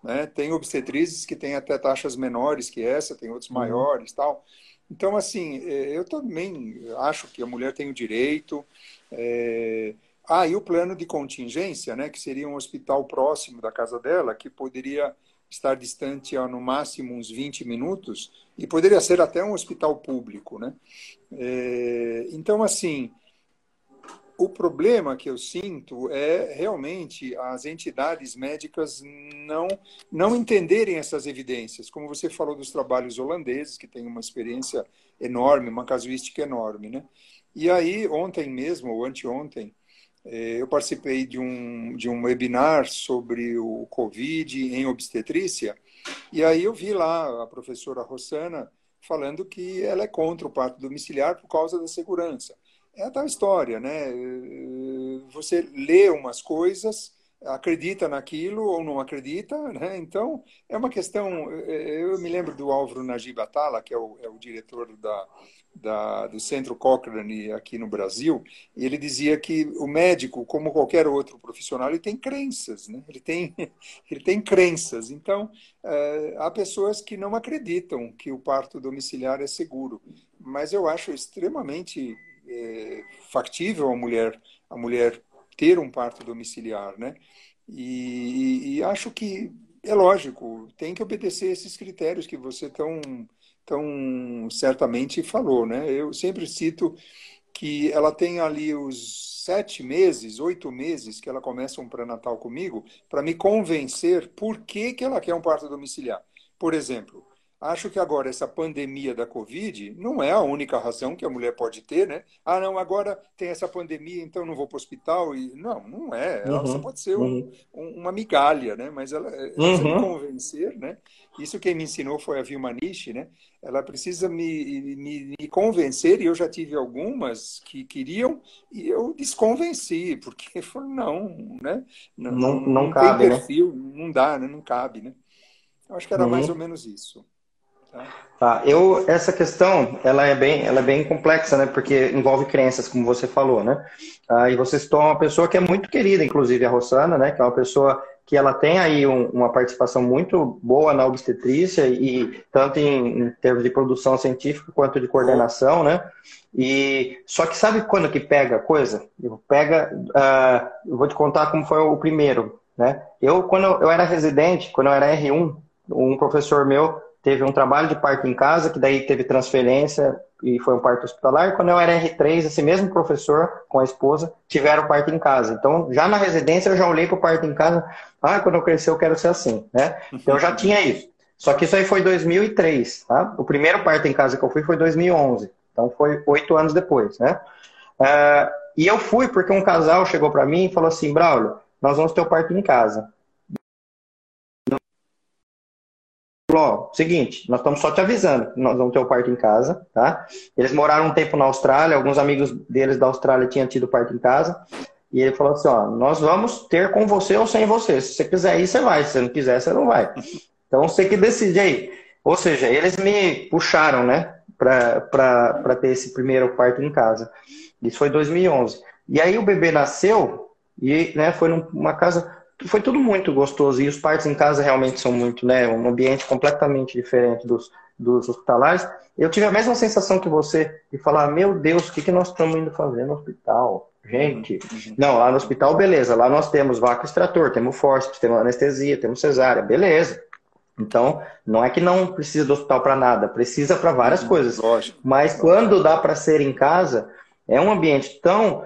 Né? Tem obstetrizes que têm até taxas menores que essa, tem outros uhum. maiores tal. Então, assim, é, eu também acho que a mulher tem o direito. É... Ah, e o plano de contingência, né, que seria um hospital próximo da casa dela, que poderia estar distante a, no máximo uns 20 minutos, e poderia ser até um hospital público. Né? É... Então, assim, o problema que eu sinto é realmente as entidades médicas não, não entenderem essas evidências. Como você falou dos trabalhos holandeses, que têm uma experiência enorme, uma casuística enorme. Né? E aí, ontem mesmo, ou anteontem, eh, eu participei de um, de um webinar sobre o Covid em obstetrícia, e aí eu vi lá a professora Rossana falando que ela é contra o parto domiciliar por causa da segurança é a tal história, né? Você lê umas coisas, acredita naquilo ou não acredita, né? Então, é uma questão... Eu me lembro do Álvaro Najib Atala, que é o, é o diretor da, da, do Centro Cochrane aqui no Brasil, ele dizia que o médico, como qualquer outro profissional, ele tem crenças, né? Ele tem, ele tem crenças. Então, é, há pessoas que não acreditam que o parto domiciliar é seguro, mas eu acho extremamente é, factível a mulher, a mulher ter um parto domiciliar, né? E, e, acho que é lógico, tem que obedecer esses critérios que você tão, tão certamente falou, né? Eu sempre cito que ela tem ali os sete meses, oito meses que ela começa um pré-natal comigo para me convencer por que, que ela quer um parto domiciliar. Por exemplo, Acho que agora essa pandemia da Covid não é a única razão que a mulher pode ter, né? Ah, não, agora tem essa pandemia, então não vou para o hospital. E... Não, não é. Ela uhum, só pode ser um, uhum. uma migalha, né? Mas ela, ela precisa me uhum. convencer, né? Isso quem me ensinou foi a Vilma Nishi, né? Ela precisa me, me, me, convencer, e eu já tive algumas que queriam, e eu desconvenci, porque falou, não, né? Não, não, não, não cabe, né? perfil, né? não dá, né? Não cabe, né? Eu acho que era mais uhum. ou menos isso. Tá, eu essa questão ela é bem ela é bem complexa, né? Porque envolve crenças, como você falou, né? Ah, e você citou uma pessoa que é muito querida, inclusive a Rossana, né? Que é uma pessoa que ela tem aí um, uma participação muito boa na obstetrícia e tanto em, em, termos de produção científica quanto de coordenação, né? E só que sabe quando que pega a coisa? Pega, uh, eu vou te contar como foi o primeiro, né? Eu quando eu era residente, quando eu era R1, um professor meu teve um trabalho de parto em casa, que daí teve transferência e foi um parto hospitalar. Quando eu era R3, esse mesmo professor com a esposa tiveram parto em casa. Então, já na residência, eu já olhei para o parto em casa. Ah, quando eu crescer, eu quero ser assim, né? Então, eu já tinha isso. Só que isso aí foi 2003, tá? O primeiro parto em casa que eu fui foi 2011. Então, foi oito anos depois, né? Uh, e eu fui porque um casal chegou para mim e falou assim, Braulio, nós vamos ter o parto em casa. Falou, ó, seguinte, nós estamos só te avisando, nós vamos ter o parto em casa, tá? Eles moraram um tempo na Austrália, alguns amigos deles da Austrália tinham tido parto em casa, e ele falou assim, ó, nós vamos ter com você ou sem você. Se você quiser ir, você vai. Se você não quiser, você não vai. Então, você que decide aí. Ou seja, eles me puxaram, né, para ter esse primeiro parto em casa. Isso foi 2011. E aí o bebê nasceu e né, foi numa casa foi tudo muito gostoso. E os partos em casa realmente são muito, né? Um ambiente completamente diferente dos, dos hospitalares. Eu tive a mesma sensação que você de falar: meu Deus, o que, que nós estamos indo fazer no hospital? Gente, uhum. não, lá no hospital, beleza. Lá nós temos vácuo extrator, temos forceps, temos anestesia, temos cesárea, beleza. Então, não é que não precisa do hospital para nada, precisa para várias uhum. coisas. Lógico. Mas quando dá para ser em casa, é um ambiente tão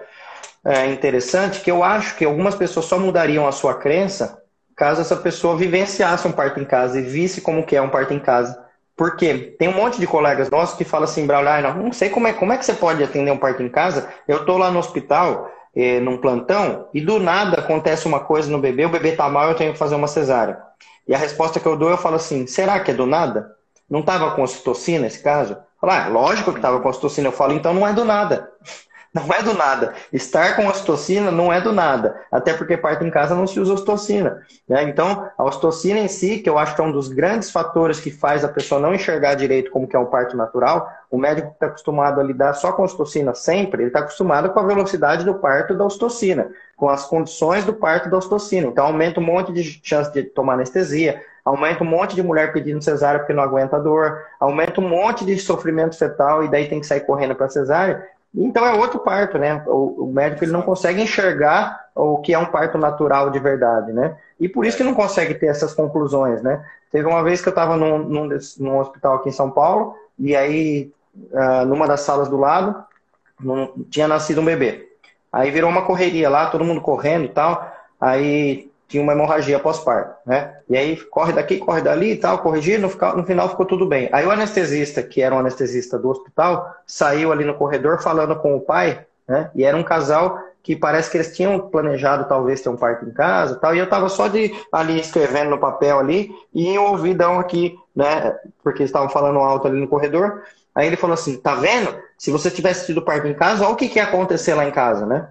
é, interessante que eu acho que algumas pessoas só mudariam a sua crença caso essa pessoa vivenciasse um parto em casa e visse como que é um parto em casa. Porque tem um monte de colegas nossos que falam assim, Braulio, ah, não, não sei como é, como é que você pode atender um parto em casa. Eu estou lá no hospital, eh, num plantão, e do nada acontece uma coisa no bebê, o bebê está mal, eu tenho que fazer uma cesárea. E a resposta que eu dou, eu falo assim, será que é do nada? Não estava com ocitocina esse caso? Falar, ah, lógico que estava com ocitocina. Eu falo, então não é do nada. Não é do nada. Estar com ocitocina não é do nada. Até porque parto em casa não se usa ocitocina. Né? Então, a ocitocina em si, que eu acho que é um dos grandes fatores que faz a pessoa não enxergar direito como que é um parto natural, o médico está acostumado a lidar só com ocitocina sempre, ele está acostumado com a velocidade do parto da ocitocina, com as condições do parto da ocitocina. Então, aumenta um monte de chance de tomar anestesia, aumenta um monte de mulher pedindo cesárea porque não aguenta a dor, aumenta um monte de sofrimento fetal e daí tem que sair correndo para cesárea. Então é outro parto, né? O, o, médico ele não consegue enxergar o que é um parto natural de verdade, né? E por isso que não consegue ter essas conclusões, né? Teve uma vez que eu estava num, num, num, hospital aqui em São Paulo e aí uh, numa das salas do lado num, tinha nascido um bebê. Aí virou uma correria lá, todo mundo correndo e tal. Aí tinha uma hemorragia pós-parto, né? E aí corre daqui, corre dali e tal, corrigir, no, no, final ficou tudo bem. Aí o anestesista, que era um anestesista do hospital, saiu ali no corredor falando com o pai, né? E era um casal que parece que eles tinham planejado talvez ter um parto em casa tal, e eu tava só de ali escrevendo no papel ali, e em ouvidão aqui, né? Porque eles estavam falando alto ali no corredor. Aí ele falou assim, tá vendo? Se você tivesse tido parto em casa, olha o que, que ia acontecer lá em casa, né?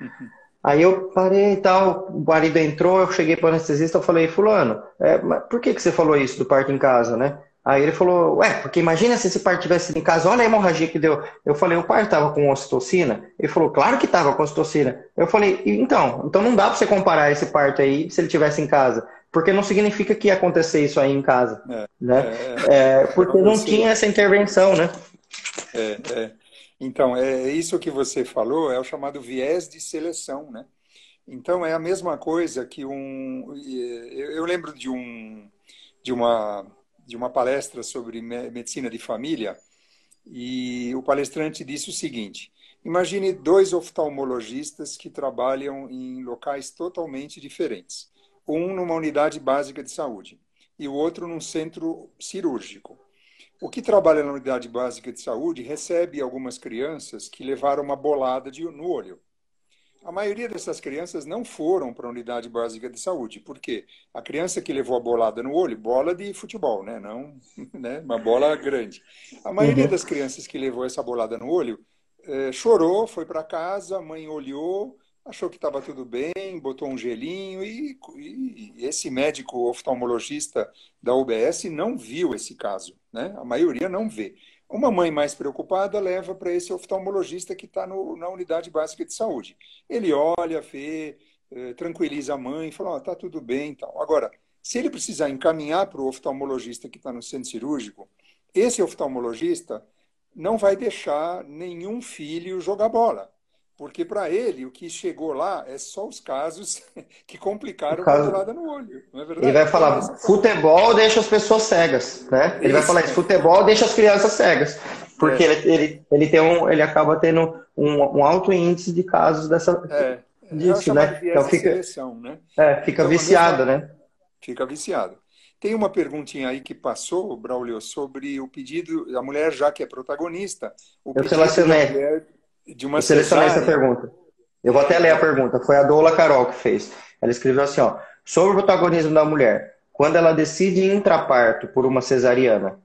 Uhum. Aí eu parei e tal, o marido entrou, eu cheguei para o anestesista, eu falei, fulano, é, por que, que você falou isso do parto em casa, né? Aí ele falou, ué, porque imagina se esse parto tivesse em casa, olha a hemorragia que deu. Eu falei, o parto estava com ocitocina? Ele falou, claro que estava com ocitocina. Eu falei, então, então não dá para você comparar esse parto aí se ele tivesse em casa. Porque não significa que ia acontecer isso aí em casa. É, né? É, é, porque não, não tinha essa intervenção, né? É, é. Então, é isso que você falou, é o chamado viés de seleção, né? Então, é a mesma coisa que um... Eu lembro de, um, de, uma, de uma palestra sobre medicina de família e o palestrante disse o seguinte, imagine dois oftalmologistas que trabalham em locais totalmente diferentes. Um numa unidade básica de saúde e o outro num centro cirúrgico. O que trabalha na unidade básica de saúde recebe algumas crianças que levaram uma bolada de, no olho. A maioria dessas crianças não foram para a unidade básica de saúde. Por quê? A criança que levou a bolada no olho, bola de futebol, né? Não, né? Uma bola grande. A maioria uhum. das crianças que levou essa bolada no olho eh, chorou, foi para casa, a mãe olhou, achou que estava tudo bem, botou um gelinho e, e, esse médico oftalmologista da UBS não viu esse caso, né? A maioria não vê. Uma mãe mais preocupada leva para esse oftalmologista que está na unidade básica de saúde. Ele olha, vê, eh, tranquiliza a mãe, fala, oh, tá tudo bem tal. Agora, se ele precisar encaminhar para o oftalmologista que está no centro cirúrgico, esse oftalmologista não vai deixar nenhum filho jogar bola. Porque para ele, o que chegou lá é só os casos que complicaram a dourada no olho. Não é verdade? Ele vai falar, então, futebol deixa as pessoas cegas, né? Ele isso. vai falar isso, futebol deixa as crianças cegas. Porque é. ele, ele, ele, tem um, ele acaba tendo um, um alto índice de casos dessa, é. disso, né? Então fica, seleção, né? É, fica então, viciado, né? Fica viciado. Tem uma perguntinha aí que passou, Braulio, sobre o pedido, a mulher já que é protagonista, o Eu selecionei de uma selecionei essa pergunta. Eu vou até ler a pergunta. Foi a Doula Carol que fez. Ela escreveu assim, ó. Sobre o protagonismo da mulher. Quando ela decide intraparto por uma cesariana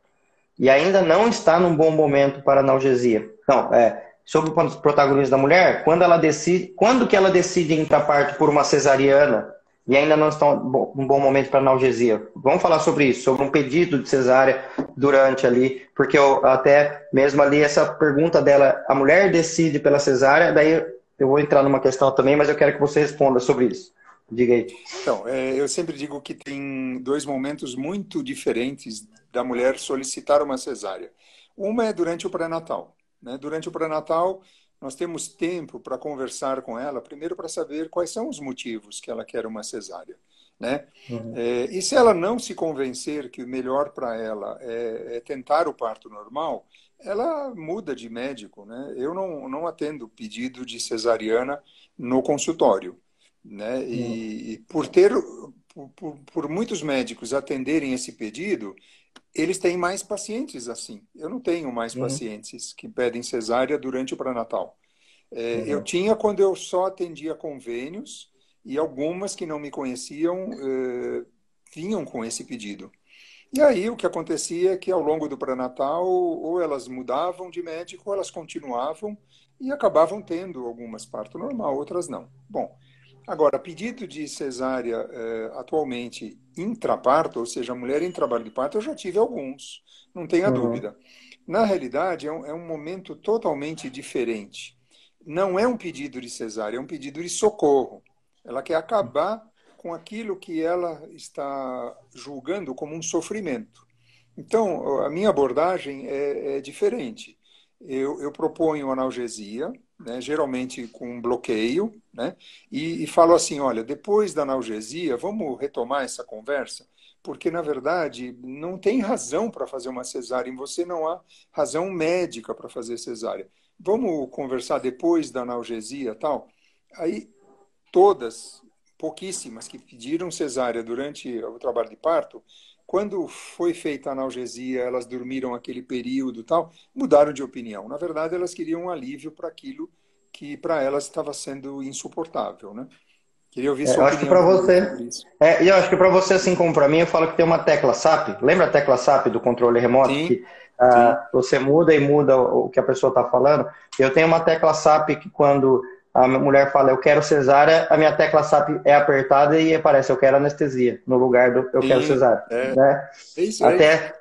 e ainda não está num bom momento para analgesia. Não, é sobre o protagonismo da mulher, quando ela decide, quando que ela decide intraparto por uma cesariana e ainda não está um bom momento para analgesia. Vamos falar sobre isso, sobre um pedido de cesárea durante ali, porque eu até mesmo ali essa pergunta dela, a mulher decide pela cesárea, daí eu vou entrar numa questão também, mas eu quero que você responda sobre isso. Diga aí. Então, é, eu sempre digo que tem dois momentos muito diferentes da mulher solicitar uma cesárea. Uma é durante o pré-natal. Né? Durante o pré-natal, nós temos tempo para conversar com ela, primeiro para saber quais são os motivos que ela quer uma cesárea. Né? Uhum. É, e se ela não se convencer que o melhor para ela é, é, tentar o parto normal, ela muda de médico. Né? Eu não, não atendo pedido de cesariana no consultório. Né? Uhum. E, e, por ter por, por, muitos médicos atenderem esse pedido, eles têm mais pacientes assim. Eu não tenho mais uhum. pacientes que pedem cesárea durante o pré-natal. É, uhum. Eu tinha quando eu só atendia convênios e algumas que não me conheciam uh, vinham com esse pedido. E aí o que acontecia é que ao longo do pré-natal ou elas mudavam de médico ou elas continuavam e acabavam tendo algumas parto normal, outras não. Bom, Agora, pedido de cesárea eh, atualmente intraparto, ou seja, mulher em trabalho de parto, eu já tive alguns, não tenha uhum. dúvida. Na realidade, é um, é um, momento totalmente diferente. Não é um pedido de cesárea, é um pedido de socorro. Ela quer acabar com aquilo que ela está julgando como um sofrimento. Então, a minha abordagem é, é diferente. Eu, eu proponho analgesia, né, geralmente com um bloqueio, né, e, e falo assim: olha, depois da analgesia, vamos retomar essa conversa, porque na verdade não tem razão para fazer uma cesárea em você, não há razão médica para fazer cesárea. Vamos conversar depois da analgesia tal. Aí todas, pouquíssimas que pediram cesárea durante o trabalho de parto, quando foi feita a analgesia, elas dormiram aquele período tal, mudaram de opinião. Na verdade, elas queriam um alívio para aquilo que para elas estava sendo insuportável, né? Queria ouvir é, sua é, opinião. Acho que para você, é, eu acho que para você, assim como para mim, eu falo que tem uma tecla SAP. Lembra a tecla SAP do controle remoto? Sim, que uh, você muda e muda o que a pessoa está falando. Eu tenho uma tecla SAP que quando a mulher fala eu quero cesárea, a minha tecla SAP é apertada e aparece eu quero anestesia no lugar do eu Sim, quero cesárea. É. Né? É isso Até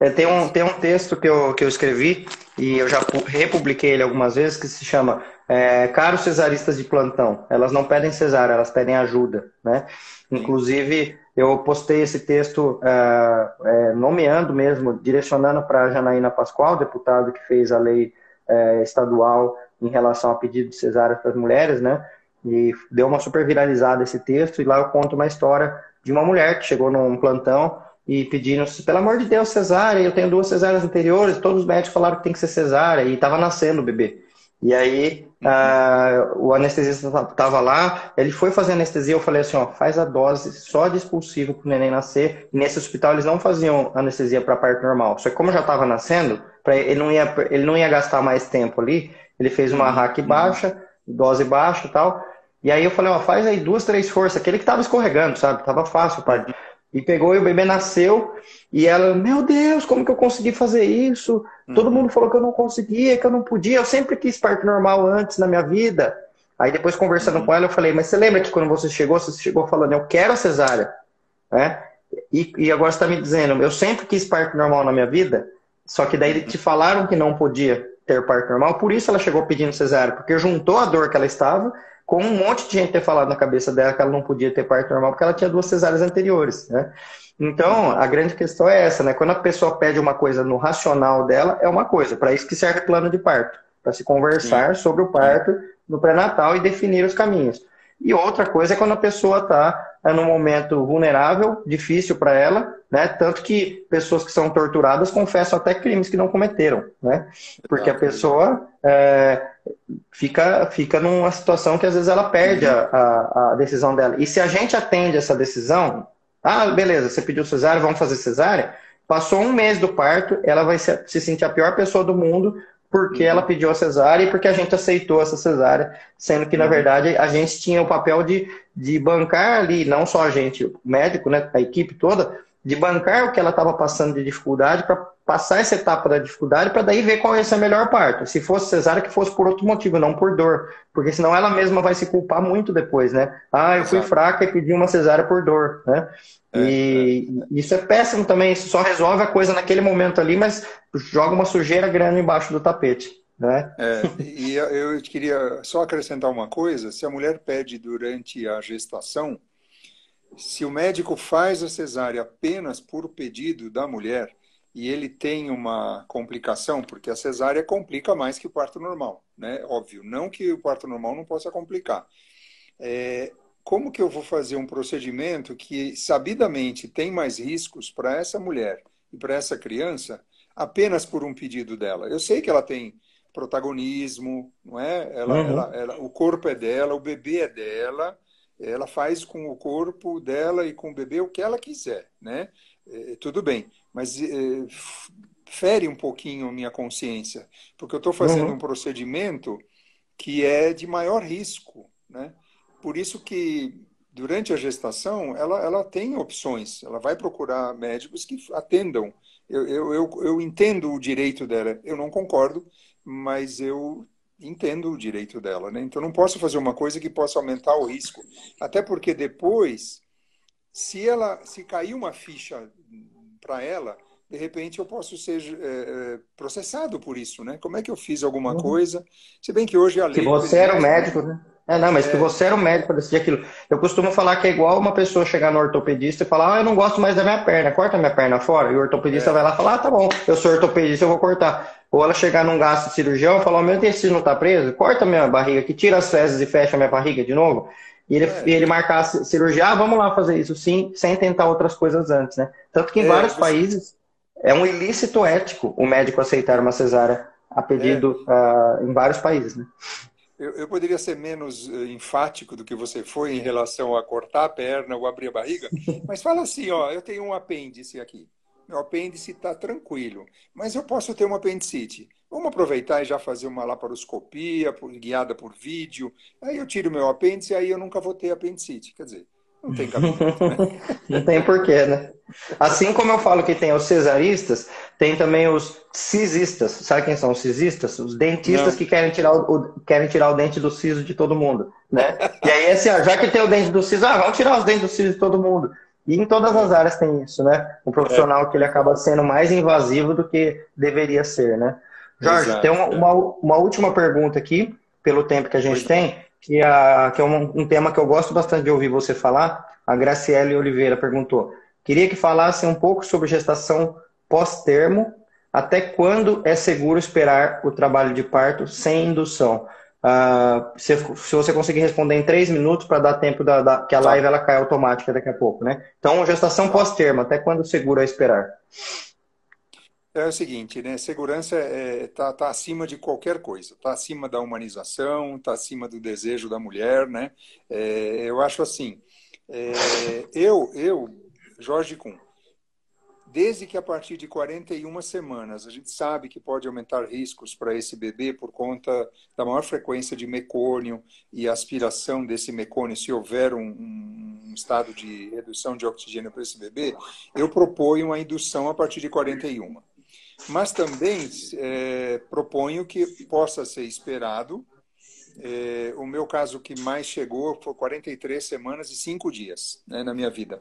é, tem, um, tem um texto que eu, que eu escrevi e eu já republiquei ele algumas vezes que se chama é, Caros cesaristas de plantão. Elas não pedem cesárea, elas pedem ajuda. Né? Inclusive, eu postei esse texto é, é, nomeando mesmo, direcionando para a Janaína Pascoal, deputado que fez a lei é, estadual em relação ao pedido de cesárea para as mulheres, né? E deu uma super viralizada esse texto, e lá eu conto uma história de uma mulher que chegou num plantão e pedindo, pelo amor de Deus, cesárea, eu tenho duas cesáreas anteriores, todos os médicos falaram que tem que ser cesárea, e estava nascendo o bebê. E aí o anestesista estava lá, ele foi fazer anestesia, eu falei assim, ó, faz a dose só de expulsivo para o neném nascer. E nesse hospital eles não faziam anestesia para parto normal. Só que como já estava nascendo, pra, ele, não ia, ele não ia gastar mais tempo ali, ele fez uma hack uhum. baixa, dose baixa e tal. E aí eu falei, ó, faz aí duas, três forças. Aquele que tava escorregando, sabe? Tava fácil, pai. E pegou e o bebê nasceu. E ela, meu Deus, como que eu consegui fazer isso? Uhum. Todo mundo falou que eu não conseguia, que eu não podia. Eu sempre quis parto normal antes na minha vida. Aí depois conversando uhum. com ela, eu falei, mas você lembra que quando você chegou, você chegou falando, eu quero a cesárea, né? E, e agora você está me dizendo, eu sempre quis parto normal na minha vida, só que daí te falaram que não podia ter parto normal, por isso ela chegou pedindo cesárea, porque juntou a dor que ela estava com um monte de gente ter falado na cabeça dela que ela não podia ter parto normal porque ela tinha duas cesáreas anteriores, né? Então, a grande questão é essa, né? Quando a pessoa pede uma coisa no racional dela, é uma coisa. Para isso que serve o plano de parto. Para se conversar Sim. sobre o parto no pré-natal e definir os caminhos. E outra coisa é quando a pessoa está é, num momento vulnerável, difícil para ela, né? Tanto que pessoas que são torturadas confessam até crimes que não cometeram, né? Porque a pessoa é, fica, fica numa situação que às vezes ela perde a, a, a, decisão dela. E se a gente atende essa decisão, ah, beleza, você pediu cesárea, vamos fazer cesárea. Passou um mês do parto, ela vai se, se sentir a pior pessoa do mundo, porque ela pediu a cesárea e porque a gente aceitou essa cesárea, sendo que, na uhum. verdade, a gente tinha o papel de, de bancar ali, não só a gente, o médico, né, a equipe toda, de bancar o que ela estava passando de dificuldade para passar essa etapa da dificuldade para daí ver qual ia ser a melhor parte. Se fosse cesárea, que fosse por outro motivo, não por dor. Porque senão ela mesma vai se culpar muito depois, né? Ah, eu fui fraca e pedi uma cesárea por dor, né? É, e é. isso é péssimo também, isso só resolve a coisa naquele momento ali, mas joga uma sujeira grande embaixo do tapete. Né? É, e eu queria só acrescentar uma coisa: se a mulher pede durante a gestação, se o médico faz a cesárea apenas por pedido da mulher, e ele tem uma complicação, porque a cesárea complica mais que o parto normal, né? Óbvio, não que o parto normal não possa complicar. É, como que eu vou fazer um procedimento que sabidamente tem mais riscos para essa mulher e para essa criança apenas por um pedido dela? Eu sei que ela tem protagonismo, não é? Ela, uhum. ela, ela, o corpo é dela, o bebê é dela, ela faz com o corpo dela e com o bebê o que ela quiser, né? É, tudo bem mas é, fere um pouquinho a minha consciência, porque eu estou fazendo uhum. um procedimento que é de maior risco, né? Por isso que durante a gestação ela, ela tem opções, ela vai procurar médicos que atendam. Eu, eu, eu, eu entendo o direito dela, eu não concordo, mas eu entendo o direito dela, né? Então não posso fazer uma coisa que possa aumentar o risco, até porque depois, se ela se cair uma ficha para ela, de repente eu posso ser é, processado por isso, né? Como é que eu fiz alguma uhum. coisa? Se bem que hoje a lei... Que você era o médico, né? É, não, mas que você era o médico para decidir aquilo. Eu costumo falar que é igual uma pessoa chegar no ortopedista e falar, ah, eu não gosto mais da minha perna, corta minha perna fora. E o ortopedista é. vai lá e falar, ah, tá bom, eu sou ortopedista, eu vou cortar. Ou ela chegar num gasto de cirurgião e falar, o meu intestino está preso, corta minha barriga aqui, tira as fezes e fecha minha barriga de novo. E ele, é. ele marcar a cirurgia, ah, vamos lá fazer isso sim, sem tentar outras coisas antes, né? Tanto que em é, vários países é um ilícito ético o médico aceitar uma cesárea a pedido uh, em vários países, né? Eu, eu, poderia ser menos uh, enfático do que você foi em relação a cortar a perna ou abrir a barriga, mas fala assim, ó, eu tenho um apêndice aqui. Meu apêndice está tranquilo, mas eu posso ter uma apendicite. Vamos aproveitar e já fazer uma laparoscopia por, guiada por vídeo. Aí eu tiro meu apêndice e aí eu nunca vou ter apendicite. Quer dizer, não tem caminho. Né? não tem porquê, né? Assim como eu falo que tem os cesaristas, tem também os cisistas. Sabe quem são os cisistas? Os dentistas não. que querem tirar o, querem tirar o dente do siso de todo mundo, né? E aí, assim, ó, já que tem o dente do siso, ah, vamos tirar os dentes do siso de todo mundo. E em todas as áreas tem isso, né? Um profissional é. que ele acaba sendo mais invasivo do que deveria ser, né? Jorge, Exato, tem uma, uma, uma, última pergunta aqui, pelo tempo que a gente tem, que, a, que é um, um, tema que eu gosto bastante de ouvir você falar. A Graciele Oliveira perguntou: queria que falasse um pouco sobre gestação pós-termo, até quando é seguro esperar o trabalho de parto sem indução? Uh, se, se, você conseguir responder em três minutos para dar tempo da, da, que a tá. live ela cai automática daqui a pouco, né? Então, gestação pós-termo, até quando seguro é esperar? É o seguinte, né? Segurança está é, tá, tá acima de qualquer coisa, está acima da humanização, está acima do desejo da mulher, né? É, eu acho assim, é, eu, eu, Jorge Kuhn, desde que a partir de 41 semanas a gente sabe que pode aumentar riscos para esse bebê por conta da maior frequência de mecônio e aspiração desse mecônio, se houver um, um estado de redução de oxigênio para esse bebê, eu proponho a indução a partir de 41. Mas também é, proponho que possa ser esperado. É, o meu caso que mais chegou foi 43 semanas e 5 dias né, na minha vida.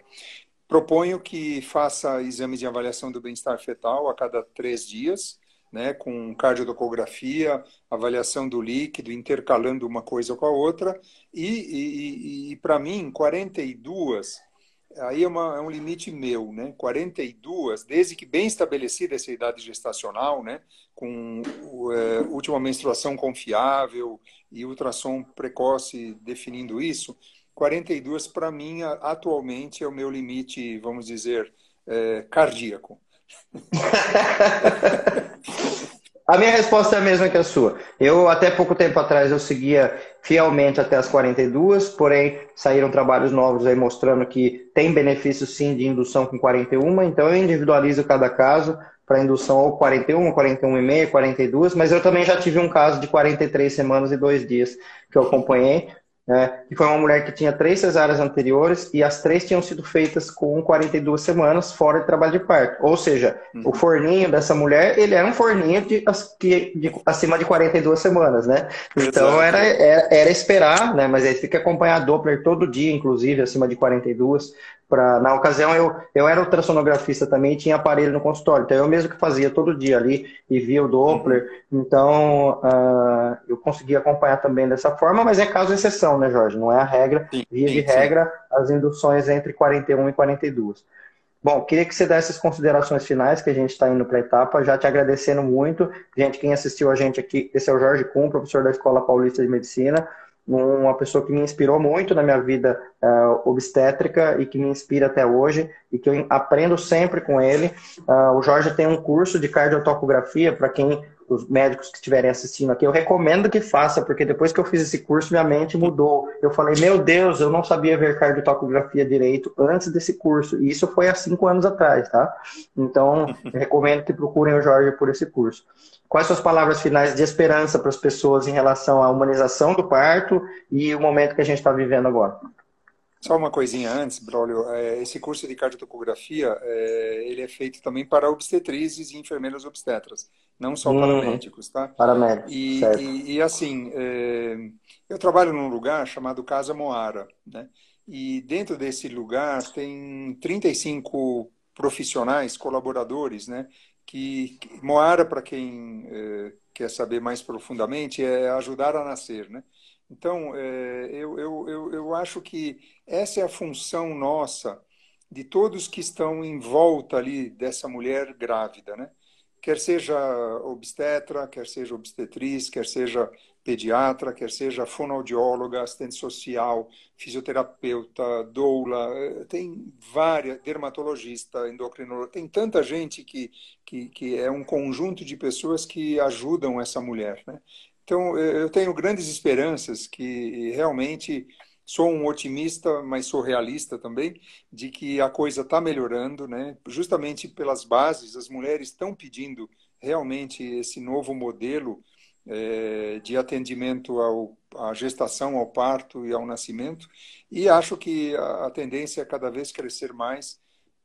Proponho que faça exames de avaliação do bem-estar fetal a cada três dias, né, com cardiotocografia, avaliação do líquido, intercalando uma coisa com a outra. E, e, e para mim, 42 aí é, uma, é, um limite meu, né? 42, desde que bem estabelecida essa idade gestacional, né? Com é, última menstruação confiável e ultrassom precoce definindo isso, 42 para mim atualmente é o meu limite, vamos dizer, é, cardíaco. A minha resposta é a mesma que a sua. Eu, até pouco tempo atrás, eu seguia fielmente até as 42, porém, saíram trabalhos novos aí mostrando que tem benefícios sim de indução com 41, então eu individualizo cada caso para indução ou 41, 41,5, 42, mas eu também já tive um caso de 43 semanas e dois dias que eu acompanhei, né? E foi uma mulher que tinha três cesáreas anteriores e as três tinham sido feitas com 42 semanas fora de trabalho de parto. Ou seja, uhum. o forninho dessa mulher, ele era um forninho de, de, de acima de 42 semanas, né? Então era, era, era, esperar, né? Mas aí fica acompanhar a Doppler todo dia, inclusive, acima de 42. Pra, na ocasião, eu, eu era ultrassonografista também e tinha aparelho no consultório. Então, eu mesmo que fazia todo dia ali e via o Doppler. Uhum. Então, uh, eu conseguia acompanhar também dessa forma, mas é caso exceção, né, Jorge? Não é a regra. Sim, Via sim, de regra, sim. as induções entre 41 e 42. Bom, queria que você desse as considerações finais, que a gente está indo para a etapa, já te agradecendo muito. Gente, quem assistiu a gente aqui, esse é o Jorge Kuhn, professor da Escola Paulista de Medicina uma pessoa que me inspirou muito na minha vida uh, obstétrica e que me inspira até hoje e que eu aprendo sempre com ele. Uh, o Jorge tem um curso de cardiotocografia para quem os médicos que estiverem assistindo aqui, eu recomendo que faça, porque depois que eu fiz esse curso, minha mente mudou. Eu falei, meu Deus, eu não sabia ver cardiotocografia direito antes desse curso. E isso foi há cinco anos atrás, tá? Então, eu recomendo que procurem o Jorge por esse curso. Quais suas palavras finais de esperança para as pessoas em relação à humanização do parto e o momento que a gente está vivendo agora? Só uma coisinha antes, Braulio. É, esse curso de cardiotocografia, é, ele é feito também para obstetrizes e enfermeiras obstetras, não só uhum. para médicos, tá? Para médicos, e, e, e, assim, é, eu trabalho num lugar chamado Casa Moara, né? E dentro desse lugar tem 35 profissionais, colaboradores, né? Que, que Moara, para quem quer saber mais profundamente, é ajudar a nascer, né? Então, é, eu, eu, eu, eu acho que essa é a função nossa, de todos que estão em volta ali dessa mulher grávida, né? Quer seja obstetra, quer seja obstetriz, quer seja pediatra, quer seja fonoaudióloga, assistente social, fisioterapeuta, doula, eh, tem várias, dermatologista, endocrinologista, tem tanta gente que, que, que é um conjunto de pessoas que ajudam essa mulher, né? Então, eu tenho grandes esperanças que realmente sou um otimista, mas sou realista também, de que a coisa está melhorando, né? justamente pelas bases, as mulheres estão pedindo realmente esse novo modelo é, de atendimento ao, à gestação, ao parto e ao nascimento, e acho que a, a tendência é cada vez crescer mais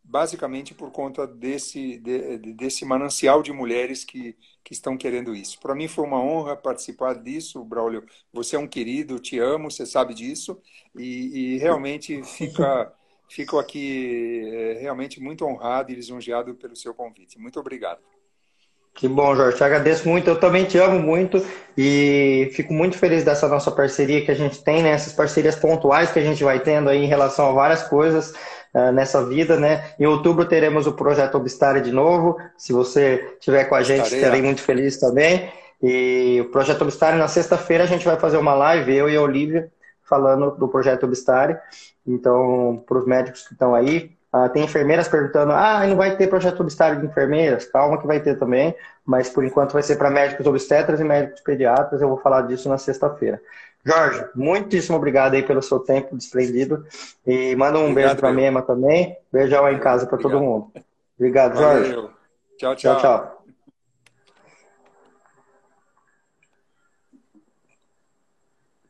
basicamente por conta desse, de, desse manancial de mulheres que, que estão querendo isso. Para mim foi uma honra participar disso, Braulio. Você é um querido, te amo, você sabe disso, e, e realmente fica, fico aqui é, realmente muito honrado e lisonjeado pelo seu convite. Muito obrigado. Que bom, Jorge. Te agradeço muito. Eu também te amo muito e fico muito feliz dessa nossa parceria que a gente tem, né? Essas parcerias pontuais que a gente vai tendo aí em relação a várias coisas uh, nessa vida, né? Em outubro teremos o projeto Obstare de novo. Se você estiver com a gente, Estarei estarei muito feliz também. E o projeto Obstare, na sexta-feira, a gente vai fazer uma live, eu e a Olivia, falando do projeto Obstare. Então, para os médicos que estão aí, uh, tem enfermeiras perguntando: ah, não vai ter projeto Obstare de enfermeiras? Calma que vai ter também, mas por enquanto vai ser para médicos obstetras e médicos pediatras. Eu vou falar disso na sexta-feira. Jorge, muitíssimo obrigado aí pelo seu tempo desprendido. E manda um obrigado, beijo para a Mema também. Beijão aí em casa para todo mundo. Obrigado, Jorge. Valeu. Tchau, tchau. Tchau, tchau.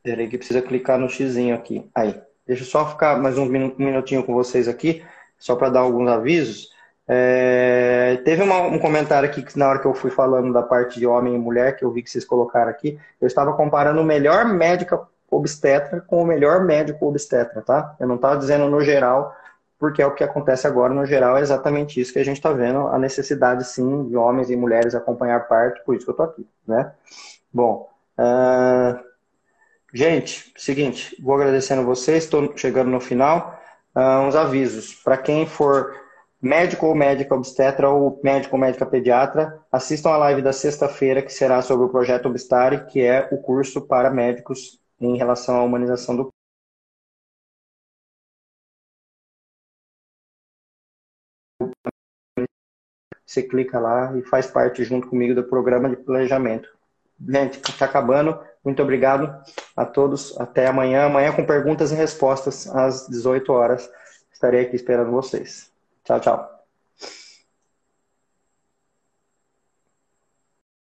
Peraí que precisa clicar no xizinho aqui. Aí. Deixa eu só ficar mais um minutinho com vocês aqui, só para dar alguns avisos. É, teve uma, um comentário aqui que na hora que eu fui falando da parte de homem e mulher, que eu vi que vocês colocaram aqui, eu estava comparando o melhor médico obstetra com o melhor médico obstetra, tá? Eu não estava dizendo no geral porque é o que acontece agora no geral, é exatamente isso que a gente está vendo, a necessidade sim de homens e mulheres acompanhar parte, por isso que eu estou aqui, né? Bom, uh, gente, seguinte, vou agradecendo vocês, estou chegando no final, uh, uns avisos, para quem for médico ou médica obstetra ou médico ou médica pediatra, assistam a live da sexta-feira, que será sobre o projeto Obstare, que é o curso para médicos em relação à humanização do você clica lá e faz parte junto comigo do programa de planejamento. Gente, está acabando. Muito obrigado a todos. Até amanhã. Amanhã com perguntas e respostas às 18 horas. Estarei aqui esperando vocês. Tchau, tchau.